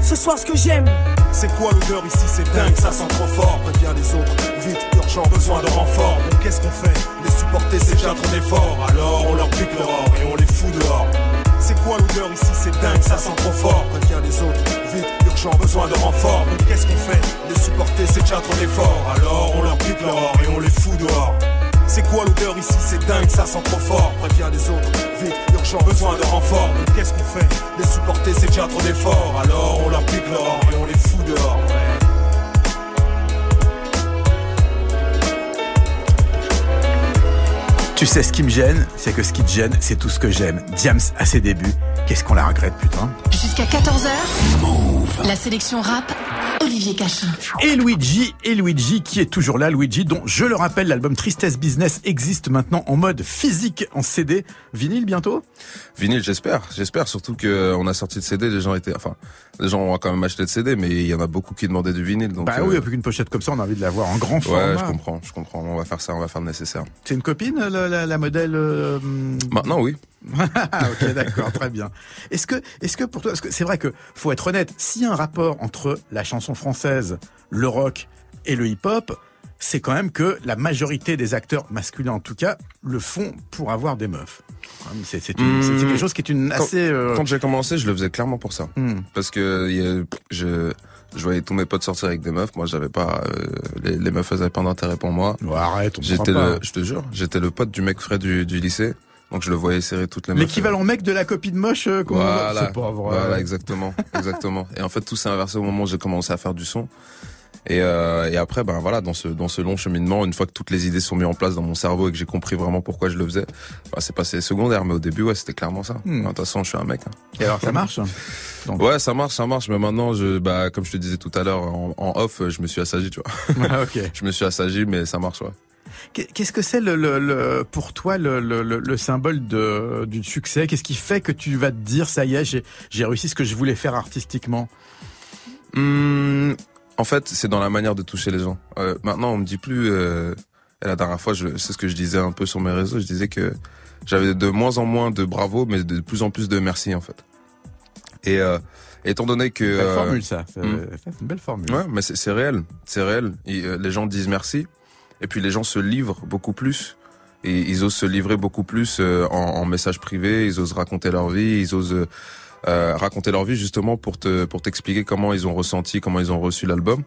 Ce soir, ce que j'aime. C'est quoi l'odeur ici? C'est dingue, ça sent trop fort. Préviens les autres, vite, urgent, besoin de renfort. Bon, qu'est-ce qu'on fait? Les supporter, c'est déjà trop d'efforts. Alors on leur pique l'aurore et on les fout dehors. C'est quoi l'odeur ici? C'est dingue, ça sent trop fort. Préviens les autres, vite, urgent, besoin de renfort. Bon, qu'est-ce qu'on fait? Les supporter, c'est déjà trop d'efforts. Alors on leur pique l'aurore et on les fout dehors. C'est quoi l'odeur ici? C'est dingue, ça sent trop fort. Préviens les autres, vite, urgent, besoin de renfort. Bon, qu'est-ce qu'on fait? Les supporter, c'est déjà trop d'efforts. Alors on leur pique l'or et on les fout dehors. Tu sais ce qui me gêne, c'est que ce qui te gêne, c'est tout ce que j'aime. Diams à ses débuts, qu'est-ce qu'on la regrette putain? Jusqu'à 14h, la sélection rap, Olivier Cachin. Et Luigi, et Luigi qui est toujours là, Luigi dont je le rappelle l'album Tristesse Business existe maintenant en mode physique en CD, vinyle bientôt? Vinyle, j'espère, j'espère surtout que on a sorti de CD, les gens étaient, enfin, les gens ont quand même acheté de CD, mais il y en a beaucoup qui demandaient du vinyle. Donc, Bah euh, oui, plus qu'une pochette comme ça, on a envie de l'avoir en grand Ouais, format. je comprends, je comprends. On va faire ça, on va faire le nécessaire. C'est une copine, la, la- la modèle euh, Maintenant, oui. Ah, ok, d'accord, très bien. Est-ce que, est-ce que pour toi, parce que c'est vrai que faut être honnête, s'il y a un rapport entre la chanson française, le rock et le hip-hop, c'est quand même que la majorité des acteurs masculins, en tout cas, le font pour avoir des meufs. C'est, c'est, c'est quelque chose qui est une Quand- assez. euh, Quand j'ai commencé, je le faisais clairement pour ça. hmm. Parce que je, je voyais tous mes potes sortir avec des meufs. Moi, j'avais pas, euh, les, les meufs elles avaient pas d'intérêt pour moi. Ouais, arrête, on J'étais le, je te jure, j'étais le pote du mec frais du, du lycée. Donc je le voyais serrer toutes les meufs. L'équivalent mec de la copine moche, euh, qu'on- Voilà, c'est pas vrai. voilà, exactement, exactement. Et en fait, tout s'est inversé au moment où j'ai commencé à faire du son. Et, euh, et après, ben voilà, dans ce dans ce long cheminement, une fois que toutes les idées sont mises en place dans mon cerveau et que j'ai compris vraiment pourquoi je le faisais, bah, c'est passé secondaire. Mais au début, ouais, c'était clairement ça. Hmm. De toute façon, je suis un mec. hein. Et alors, ça marche Donc- Ouais, ça marche, ça marche. Mais maintenant, je, bah, comme je te disais tout à l'heure en, en off, je me suis assagi, tu vois. Ah, ok. Je me suis assagi, mais ça marche, ouais. Qu'est- Qu'est-ce que c'est le, le, le- pour toi le, le, le- le symbole de, du succès? Qu'est-ce qui fait que tu vas te dire ça y est, j'ai j'ai réussi ce que je voulais faire artistiquement? Hum, en fait, c'est dans la manière de toucher les gens. Euh, maintenant, on me dit plus. Euh, et la dernière fois, je- c'est ce que je disais un peu sur mes réseaux. Je disais que j'avais de moins en moins de bravo, mais de plus en plus de merci en fait. Et euh, étant donné que Belle euh, formule ça. C'est hmm. c'est une belle formule. Ouais, mais c'est réel, c'est réel. Et, euh, les gens disent merci, et puis les gens se livrent beaucoup plus, et ils osent se livrer beaucoup plus euh, en, en message privé. Ils osent raconter leur vie, ils osent raconter leur vie justement pour te pour t'expliquer comment ils ont ressenti, comment ils ont reçu l'album.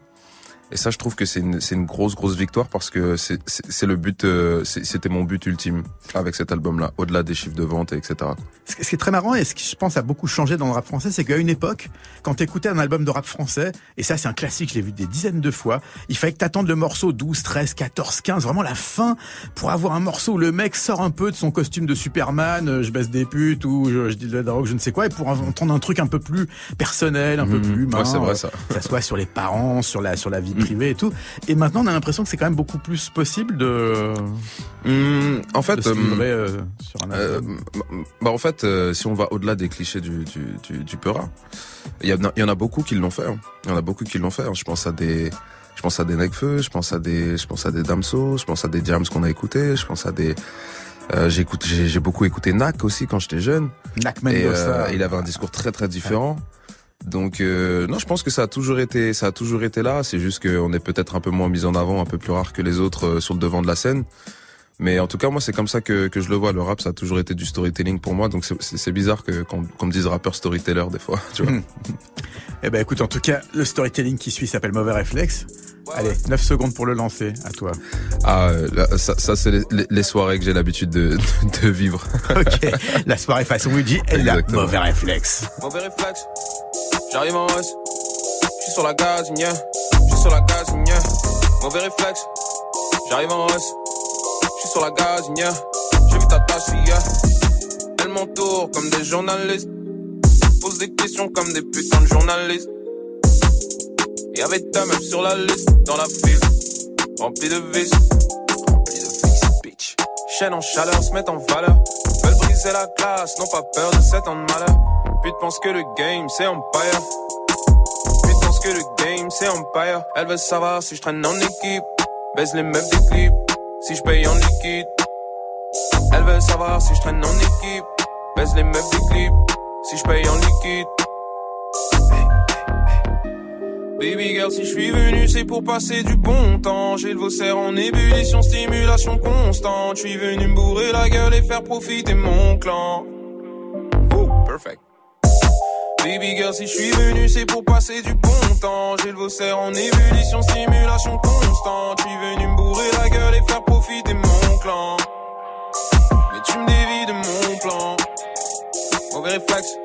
Et ça, je trouve que c'est une, c'est une grosse, grosse victoire parce que c'est, le but, euh, c'était mon but ultime avec cet album-là, au-delà des chiffres de vente, et etc. Ce qui est très marrant et ce qui je pense a beaucoup changé dans le rap français, c'est qu'à une époque, quand t'écoutais un album de rap français, et ça c'est un classique, je l'ai vu des dizaines de fois, il fallait que t'attendes le morceau 12, 13, 14, 15, vraiment la fin, pour avoir un morceau où le mec sort un peu de son costume de Superman, euh, je baisse des putes, ou je, je dis de la drogue, je ne sais quoi, et pour entendre un truc un peu plus personnel, un peu Mhm. plus humain. Ouais, c'est vrai, ça. Que ça soit sur les parents, sur la, sur la vie Privée et tout. Et maintenant on a l'impression que c'est quand même beaucoup plus possible de, Hum, en fait, de se euh, livrer euh, sur un Euh, album. bah en fait, euh, si on va au-delà des clichés du du du, du peura, il y, en a- il y en a beaucoup qui l'ont fait. hein. Il y en a beaucoup qui l'ont fait. hein. Je pense à des je pense à des Necfeu, je pense à des je pense à des Damso, je pense à des Diams qu'on a écouté, je pense à des euh, j'ai beaucoup écouté Nak aussi quand j'étais jeune. Nak Et Mendoza. euh, il avait un discours très très différent. Donc euh, non, je pense que ça a toujours été ça a toujours été là. C'est juste qu'on est peut-être un peu moins mis en avant, un peu plus rare que les autres euh, sur le devant de la scène. Mais en tout cas, moi, c'est comme ça que, que je le vois. Le rap, ça a toujours été du storytelling pour moi. Donc c'est- bizarre que qu'on me dise rappeur storyteller des fois. Tu vois. Eh ben écoute, en tout cas, le storytelling qui suit s'appelle Mauvais Réflexe. Allez, 9 secondes pour le lancer, à toi. Ah, euh, là, ça, ça c'est les, les- les soirées que j'ai l'habitude de, de, de vivre. Ok, la soirée façon Luigi, elle a. Mauvais Réflexe. Mauvais réflexe, j'arrive en hausse. J'suis sur la gazinière, j'suis sur la gazinière. Mauvais réflexe, j'arrive en hausse. J'suis sur la gazinière, j'ai vu ta tasse hier. Elle m'entoure comme des journalistes. Pose des questions comme des putains de journalistes. Y'avait ta meuf sur la liste, dans la file, remplie de vis. Remplie de vis, bitch. Chaîne en chaleur, se mettent en valeur. Veulent briser la classe, n'ont pas peur de cet ans de malheur. Pute pense que le game c'est Empire. Pute pense que le game c'est Empire. Elle veut savoir si je traîne en équipe. baisse les meufs des clips. Si je paye en liquide, elle veut savoir si je traîne en équipe. Baisse les meufs des clips. Si je paye en liquide. Baby girl, si je suis venu, c'est pour passer du bon temps. J'ai le vaussaire en ébullition, stimulation constante. Je suis venu me bourrer la gueule et faire profiter mon clan. Ouh, perfect. Baby girl, si je suis venu, c'est pour passer du bon temps. J'ai le vaussaire en ébullition, stimulation constante. Je suis venu me bourrer la gueule et faire profiter mon clan. Mais tu me dévis de mon plan. Mauvais réflexe.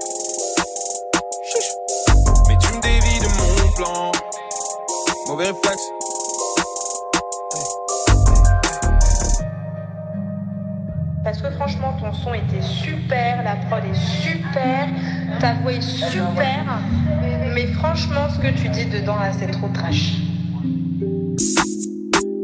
Mais tu me dévis de mon plan. Mauvais réflexe. Parce que franchement, ton son était super, la prod est super, ta voix est super. Mais franchement, ce que tu dis dedans, là, c'est trop trash.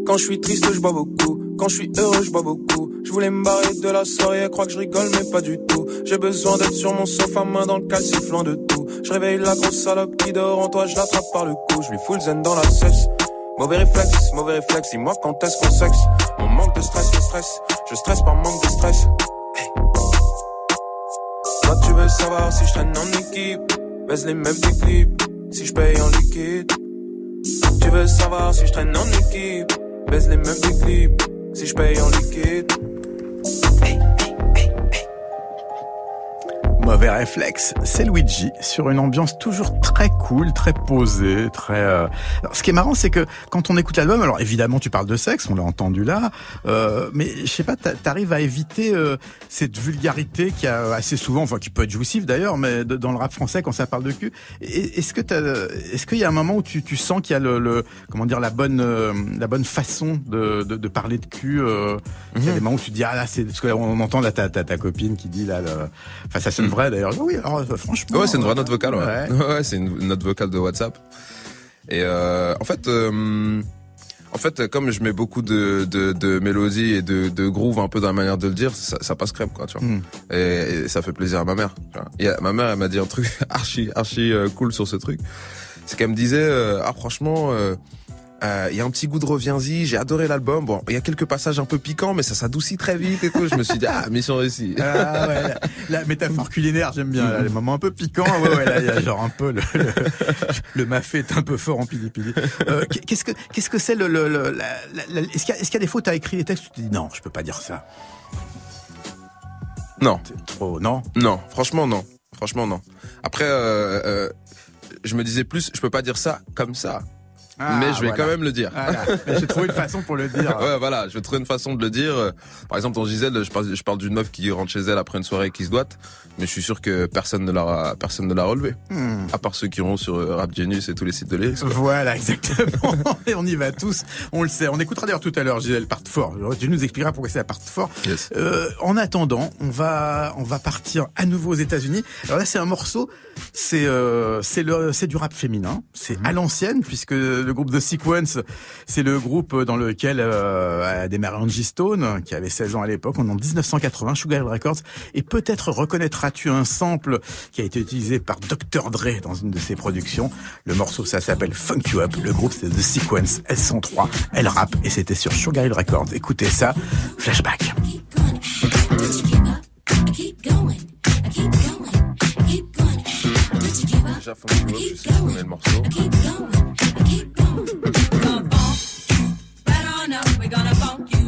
Quand je suis triste, je bois beaucoup. Quand je suis heureux, je bois beaucoup. Je voulais me barrer de la soirée, elle croit que je rigole, mais pas du tout. J'ai besoin d'être sur mon sofa, main dans le calcif, loin de tout. Je réveille la grosse salope qui dort en toi, je l'attrape par le cou. Je lui fous le zen dans la cesse. Mauvais réflexe, mauvais réflexe. Dis-moi quand est-ce qu'on sexe. Mon manque de stress, le stress. Je stresse par manque de stress. Toi, tu veux savoir si je traîne en équipe? Baisse les meufs des clips. Si je paye en liquide. Tu veux savoir si je traîne en équipe? Baisse les meufs des clips. Si je paye en liquide. Mauvais réflexe, c'est Luigi sur une ambiance toujours très cool, très posée, très. euh, Alors, ce qui est marrant, c'est que quand on écoute l'album, alors évidemment tu parles de sexe, on l'a entendu là, euh, mais je sais pas, t'a- t'arrives à éviter euh, cette vulgarité qui a assez souvent, enfin qui peut être jouissive d'ailleurs, mais de- dans le rap français quand ça parle de cul. Est-ce que t'as, est-ce qu'il y a un moment où tu, tu sens qu'il y a le, le- comment dire la bonne euh, la bonne façon de, de, de parler de cul euh, Il y a des moments où tu te dis ah là c'est parce que là, on entend là ta, ta, ta copine qui dit là, le... enfin ça sonne vrai d'ailleurs. Oui alors euh, franchement. Ouais, c'est une vraie note vocale, ouais. Ouais. Ouais, c'est une note vocale de WhatsApp. Et euh, en fait, euh, en fait, comme je mets beaucoup de, de, de mélodies et de, de groove un peu dans la manière de le dire, ça, ça passe crème, quoi, tu vois. Mm. Et, et ça fait plaisir à ma mère. Tu vois. Et euh, ma mère, elle m'a dit un truc archi, archi euh, cool sur ce truc. C'est qu'elle me disait, euh, ah franchement, euh, euh, il y a un petit goût de reviens-y, j'ai adoré l'album. Bon, il y a quelques passages un peu piquants, mais ça s'adoucit très vite et tout. Je me suis dit, ah, mission réussie. Ah ouais, la, la métaphore culinaire, j'aime bien. là, les moments un peu piquants, ouais, ouais, là, il y a genre un peu le, le, le mafé est un peu fort en pili pili. Euh, qu'est-ce que qu'est-ce que c'est le, le, le- la, la- la- est-ce qu'il y, a- est-ce qu'il y a des où t'as écrit des textes? Tu te dis non, je peux pas dire ça. Non. C'est trop, non? Non, franchement non. Franchement non. Après, euh, je me disais plus, je peux pas dire ça comme ça, Ah, mais je vais voilà. quand même le dire. Voilà. J'ai trouvé une façon pour le dire. ouais, voilà, je vais trouver une façon de le dire. Par exemple, dans Gisèle, je parle, je parle d'une meuf qui rentre chez elle après une soirée et qui se doite, mais je suis sûr que personne ne l'a, personne ne l'a relevé. Hmm. À part ceux qui iront sur euh, Rap Genius et tous les sites de lyrics. Voilà, exactement. Et on y va tous. On le sait. On écoutera d'ailleurs tout à l'heure Gisèle part fort. Tu nous expliqueras pourquoi c'est la part fort. Yes. Euh, en attendant, on va on va partir à nouveau aux États-Unis. Alors là, c'est un morceau, c'est euh, c'est le c'est du rap féminin. C'est à l'ancienne puisque le groupe The Sequence, c'est le groupe dans lequel euh, a démarré Angie Stone, qui avait 16 ans à l'époque, en 1980, Sugar Hill Records. Et peut-être reconnaîtras-tu un sample qui a été utilisé par Dr Dre dans une de ses productions. Le morceau, ça s'appelle Funk You Up. Le groupe, c'est The Sequence. Elles sont trois. Elles et c'était sur Sugar Hill Records. Écoutez ça. Flashback. Déjà, je down. Right on up, we're gonna you.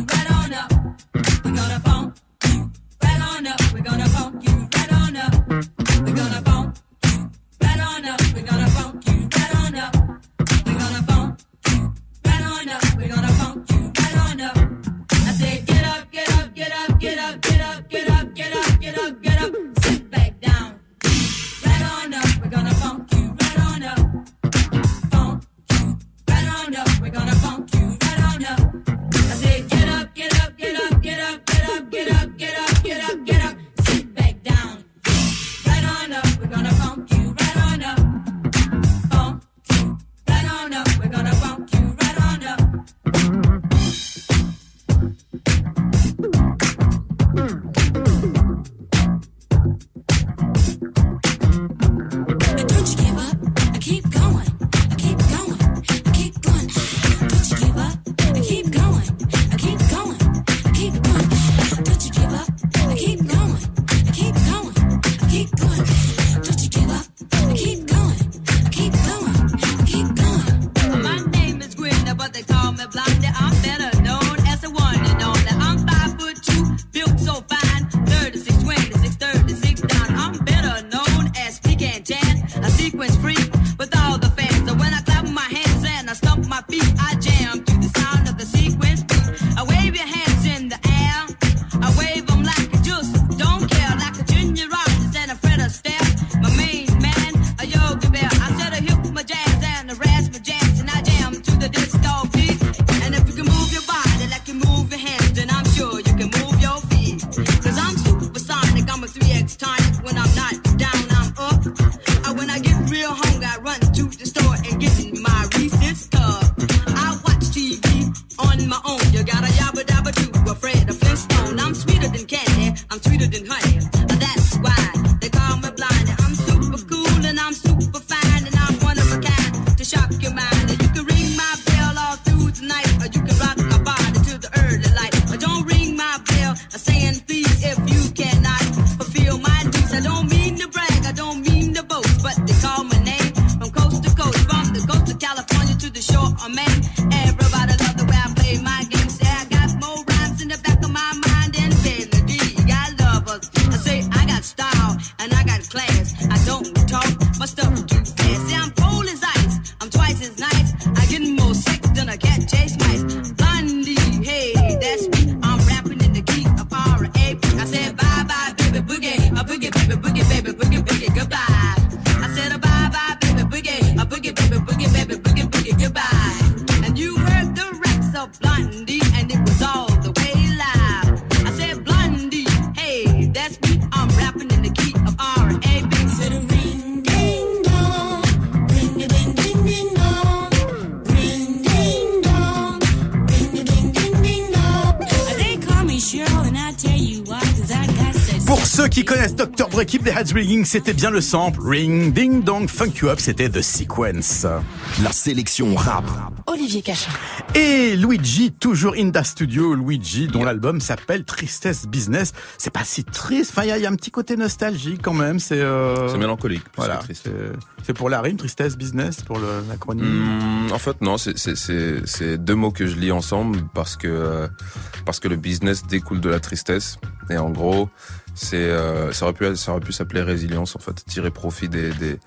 on my own. You got a yabba dabba too, afraid of Heads Ringing, c'était bien le sample. Ring, ding, dong, funk you up, c'était The Sequence. La sélection rap. Olivier Cachin. Et Luigi, toujours in the studio, Luigi, dont l'album s'appelle Tristesse Business. C'est pas si triste, enfin, il y, a- il y a un petit côté nostalgique quand même, c'est... Euh... C'est mélancolique, plus Voilà, c'est- pour la rime, Tristesse Business, pour le- l'acronyme. Hmm, en fait, non, c'est deux mots que je lis ensemble parce que euh, parce que le business découle de la tristesse et en gros, c'est euh, ça aurait pu ça aurait pu s'appeler résilience en fait, tirer profit des des,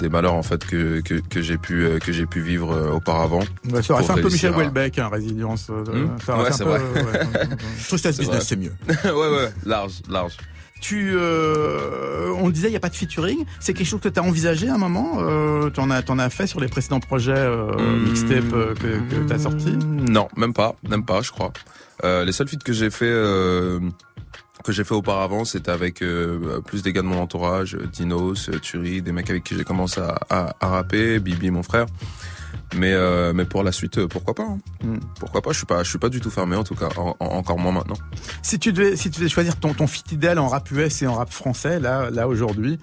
des malheurs en fait que que, que j'ai pu euh, que j'ai pu vivre euh, auparavant. Ouais, ça aurait fait un peu Michel à- Houellebecq, hein, Résilience. euh, Hmm ça Ouais, c'est vrai. ouais, Tristesse C'est Business, c'est mieux. ouais ouais, large large. Tu, euh, on le disait, il n'y a pas de featuring. C'est quelque chose que tu as envisagé à un moment euh, Tu en as, t'en as fait sur les précédents projets euh, Hmm. mixtape que, que tu as sortis? Non, même pas, même pas, je crois. Euh, les seuls feats que j'ai fait euh, que j'ai fait auparavant, c'était avec euh, plus des gars de mon entourage, euh, Dinos, euh, Turi, des mecs avec qui j'ai commencé à, à, à rapper, Bibi, mon frère. Mais euh, mais pour la suite, pourquoi pas hein. Hmm. Pourquoi pas Je suis pas je suis pas du tout fermé en tout cas, en- en- encore moins maintenant. Si tu devais, si tu devais choisir ton, ton fit idéal en rap US et en rap français, là, là aujourd'hui,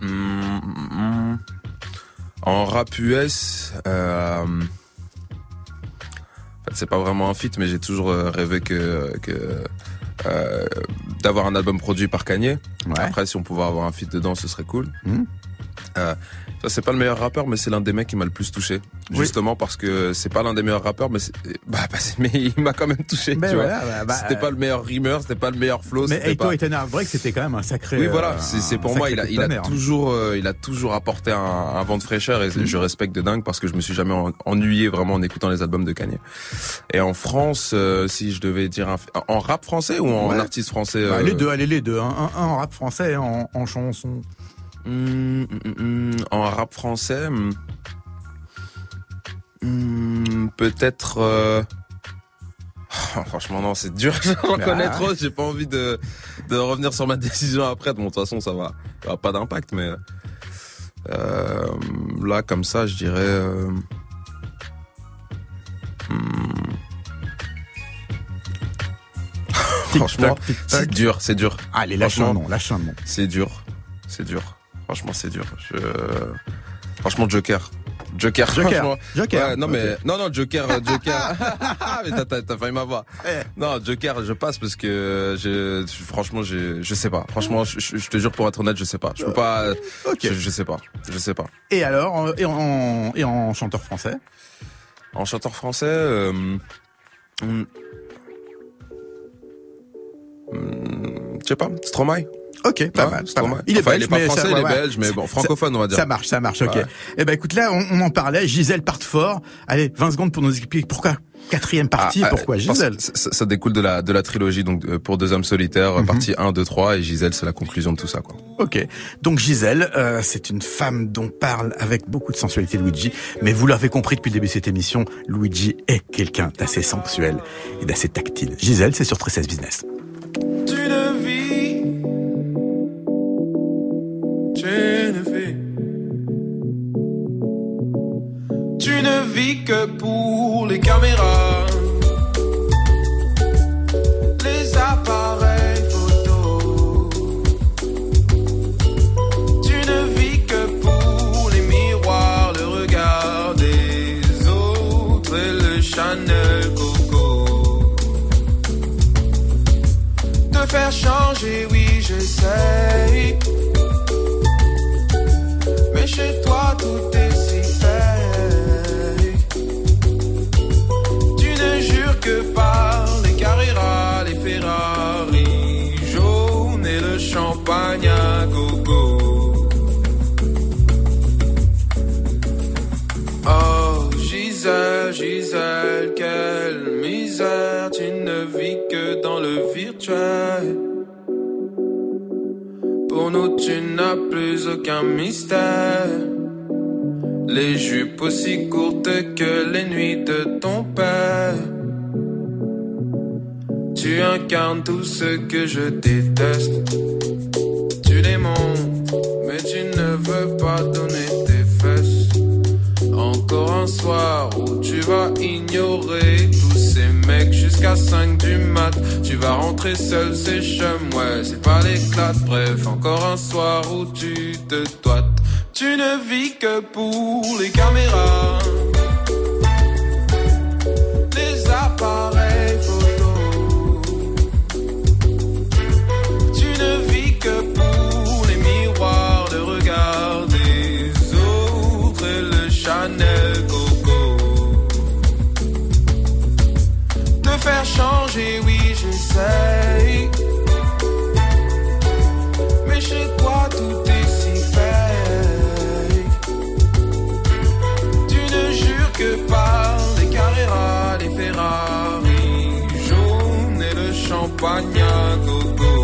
hmm. En rap US, euh, en fait, c'est pas vraiment un feat, mais j'ai toujours rêvé que, que euh, d'avoir un album produit par Kanye. Après, si on pouvait avoir un feat dedans, ce serait cool. Mhm. Euh, ça, c'est pas le meilleur rappeur, mais c'est l'un des mecs qui m'a le plus touché. Oui. Justement parce que c'est pas l'un des meilleurs rappeurs, mais, bah, bah, mais il m'a quand même touché. Ben tu vois. voilà, bah, bah, c'était euh, pas le meilleur rimeur, c'était pas le meilleur flow. mais Eito pas... et Ten Heartbreak, c'était quand même un sacré. Oui, voilà, euh, c'est un pour moi, il a, il a tonnerre. toujours, euh, il a toujours apporté un, un vent de fraîcheur et Mhm. je respecte de dingue parce que je me suis jamais en- ennuyé vraiment en écoutant les albums de Kanye. Et en France, euh, si je devais dire un, en rap français ou en Ouais. artiste français, Bah, euh, les deux, allez, les deux. hein. Un, un en rap français un en chanson. Hum, hum, hum, en rap français, peut-être. euh, Franchement, non, c'est dur. Je reconnais Ah. trop. J'ai pas envie de, de revenir sur ma décision après. Bon, de toute façon, ça va, ça va pas d'impact, mais euh, là, comme ça, je dirais. euh. Franchement, c'est dur, c'est dur. Allez, lâche un nom, lâche un nom. C'est dur, c'est dur. Franchement, c'est dur. Je... Franchement, Joker. Joker, Joker. franchement. Joker. Ouais, non, mais, non, non, Joker, euh, Joker. mais t'as, failli m'avoir. Eh. Non, Joker, je passe parce que je, franchement, je, je sais pas. Franchement, je, te jure pour être honnête, je sais pas. Je peux pas, euh, je, je sais pas. Je sais pas. Et alors, en- et en, et en chanteur français? En chanteur français, euh, hum, hum, je sais pas, Stromae? Ok, pas Ouais, mal. pas mal. Il est Enfin, belge, il est pas ça- français, il est ouais, belge, mais bon, Ça- francophone, on va dire. Ça marche, ça marche, ok. Ouais. Eh ben écoute, là, on, on en parlait. Gisèle part fort. Allez, 20 secondes pour nous expliquer pourquoi. Quatrième partie, Ah, pourquoi Gisèle ça, ça découle de la, de la trilogie, donc euh, pour deux hommes solitaires, Mhm. partie 1, 2, 3, et Gisèle, c'est la conclusion de tout ça, quoi. Ok. Donc Gisèle, euh, c'est une femme dont parle avec beaucoup de sensualité Luigi. Mais vous l'avez compris depuis le début de cette émission, Luigi est quelqu'un d'assez sensuel et d'assez tactile. Gisèle, c'est sur 13 Business. Tu ne tu ne vis, que pour les caméras, les appareils photo. Tu ne vis que pour les miroirs, le regard des Chanel Coco. Te faire changer, oui, j'essaye. Chez toi, tout est si fake. Tu ne jures que par les Carrera, les Ferrari jaunes et le champagne à gogo. Oh, Gisèle, Gisèle, quelle misère, tu ne vis que dans le virtuel. Tu n'as plus aucun mystère. Les jupes aussi courtes que les nuits de ton père. Tu incarnes tout ce que je déteste. Jusqu'à 5 du mat. Tu vas rentrer seul, c'est chum, ouais, c'est pas l'éclat. Bref, encore un soir où tu te toites. Tu ne vis que pour les caméras. Changer, oui, j'essaye. Mais chez toi, tout est si fake. Tu ne jures que par les Carrera, les Ferrari jaunes et le champagne à gogo.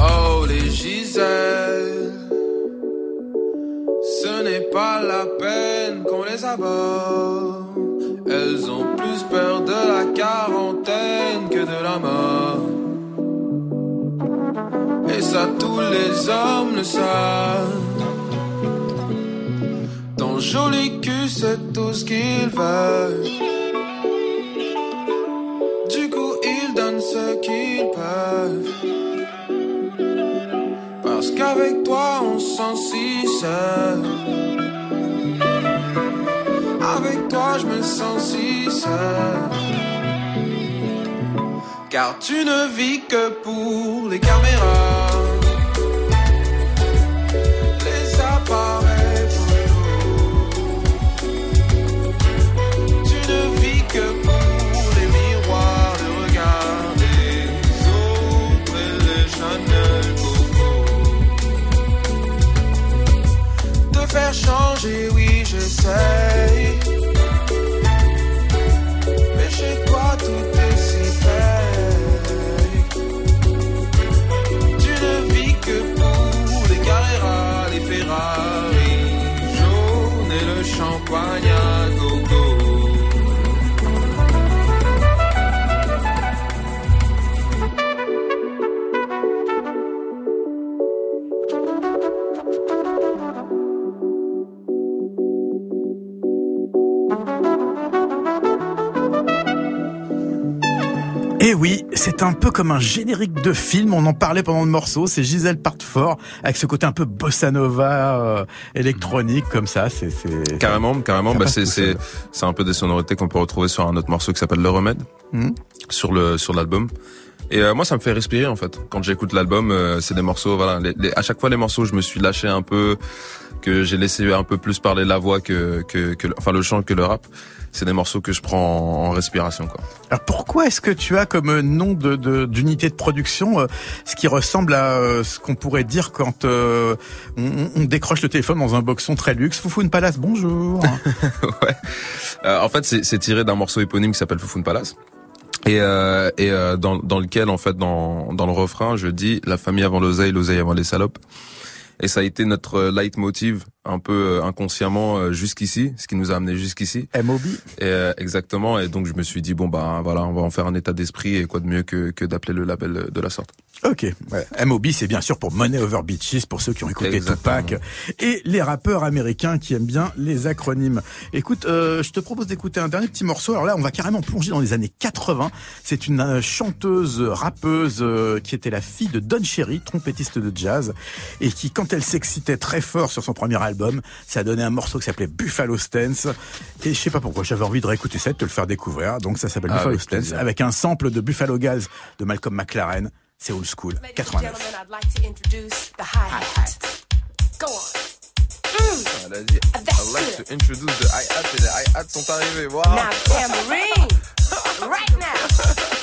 Oh, les Giselles, ce n'est pas la peine qu'on les aborde. Et ça, tous les hommes le savent. Ton joli cul, c'est tout ce qu'ils veulent. Du coup, ils donnent ce qu'ils peuvent. Parce qu'avec toi, on se sent si seul. Avec toi, je me sens si seul. Car tu ne vis que pour les caméras. Les appareils. Tu ne vis que pour les miroirs de regard des autres et les Chanel Coco. Te faire changer, oui, j'essaye. Mais c'est un peu comme un générique de film. On en parlait pendant le morceau. C'est Gisèle Partefort avec ce côté un peu bossa nova euh, électronique comme ça. C'est Carrément, carrément. Bah, c'est un peu des sonorités qu'on peut retrouver sur un autre morceau qui s'appelle Le Remède sur le sur l'album. Et euh, moi, ça me fait respirer en fait. Quand j'écoute l'album, euh, c'est des morceaux. Voilà, les, les- à chaque fois les morceaux, je me suis lâché un peu, que j'ai laissé un peu plus parler la voix que que, que enfin le chant que le rap. C'est des morceaux que je prends en, en respiration quoi. Alors pourquoi est-ce que tu as comme nom de d'unité de, production euh, ce qui ressemble à euh, ce qu'on pourrait dire quand euh, on, on décroche le téléphone dans un boxon très luxe? Foufoune Palace, bonjour. ouais. Euh, en fait, c'est c'est tiré d'un morceau éponyme qui s'appelle Foufoune Palace. Et, euh, et euh, dans, dans lequel, en fait, dans, dans le refrain, je dis la famille avant l'oseille, l'oseille avant les salopes. Et ça a été notre leitmotiv un peu euh, inconsciemment euh, jusqu'ici, ce qui nous a amené jusqu'ici. MOB. Et, euh, exactement. Et donc je me suis dit bon bah voilà, on va en faire un état d'esprit et quoi de mieux que, que d'appeler le label de la sorte. Ok, ouais. MOB c'est bien sûr pour Money Over Beaches pour ceux qui ont écouté Exactement. Tupac et les rappeurs américains qui aiment bien les acronymes. Écoute, euh, je te propose d'écouter un dernier petit morceau. Alors là, on va carrément plonger dans les années 80. C'est une euh, chanteuse rappeuse euh, qui était la fille de Don Cherry, trompettiste de jazz, et qui quand elle s'excitait très fort sur son premier album album. Ça a donné un morceau qui s'appelait Buffalo Stance. Et je sais pas pourquoi, j'avais envie de réécouter ça, et de te le faire découvrir. Donc ça s'appelle Ah, Buffalo avec Stance avec un sample de Buffalo Gals de Malcolm McLaren. C'est old school, 89. Gentlemen, I'd like to introduce the hi-hat. Go on. Elle a dit, I'd like to introduce the hi-hat et les hi-hats sont arrivés. Wow. Now tambourine. right now.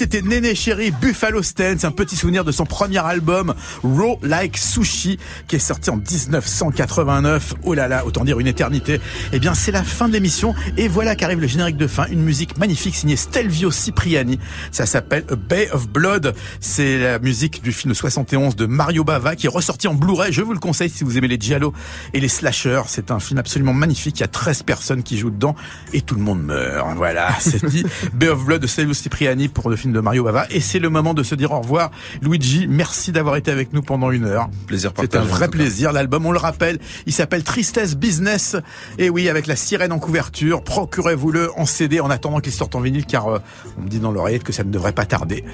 C'était Néné Chéri Buffalo Stance, un petit souvenir de son premier album Raw Like Sushi, qui est sorti en 1989. Oh là là, autant dire une éternité. Eh bien, c'est la fin de l'émission, et voilà qu'arrive le générique de fin, une musique magnifique signée Stelvio Cipriani. Ça s'appelle A Bay of Blood. C'est la musique du film de 71 de Mario Bava, qui est ressorti en Blu-ray. Je vous le conseille si vous aimez les giallo et les slashers. C'est un film absolument magnifique. Il y a 13 personnes qui jouent dedans, et tout le monde meurt. Voilà, c'est dit. Bay of Blood de Stelvio Cipriani pour le film de Mario Bava. Et c'est le moment de se dire au revoir. Luigi, merci d'avoir été avec nous pendant une heure. Plaisir C'était un vrai plaisir. L'album, on le rappelle, il s'appelle Tristesse Business. Et oui, avec la sirène en couverture. Procurez-vous-le en CD en attendant qu'il sorte en vinyle, car euh, on me dit dans l'oreillette que ça ne devrait pas tarder.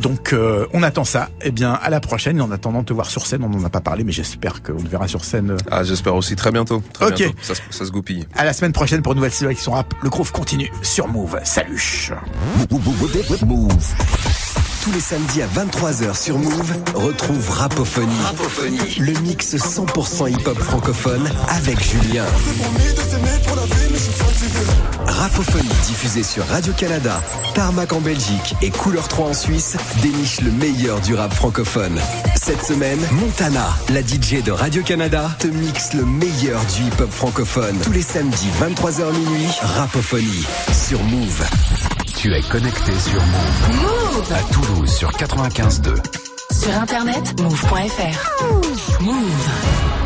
Donc euh, on attend ça. Eh bien, à la prochaine. Et en attendant de te voir sur scène, on n'en a pas parlé, mais j'espère qu'on te verra sur scène. euh, Ah, j'espère aussi très bientôt. Très Ok. bientôt. Ça, se- ça se goupille. À la semaine prochaine pour une nouvelle sélection rap. Le groove continue sur Move. Salut. Move. Tous les samedis à 23h sur Move, retrouve Rapophonie. Le mix 100% hip-hop francophone avec Julien. Rapophonie diffusée sur Radio-Canada, Tarmac en Belgique et Couleur 3 en Suisse déniche le meilleur du rap francophone. Cette semaine, Montana, la DJ de Radio-Canada, te mixe le meilleur du hip-hop francophone. Tous les samedis 23h minuit, Rapophonie sur Move. Tu es connecté sur Move. Move À Toulouse sur 95.2. Sur internet, move.fr. Move.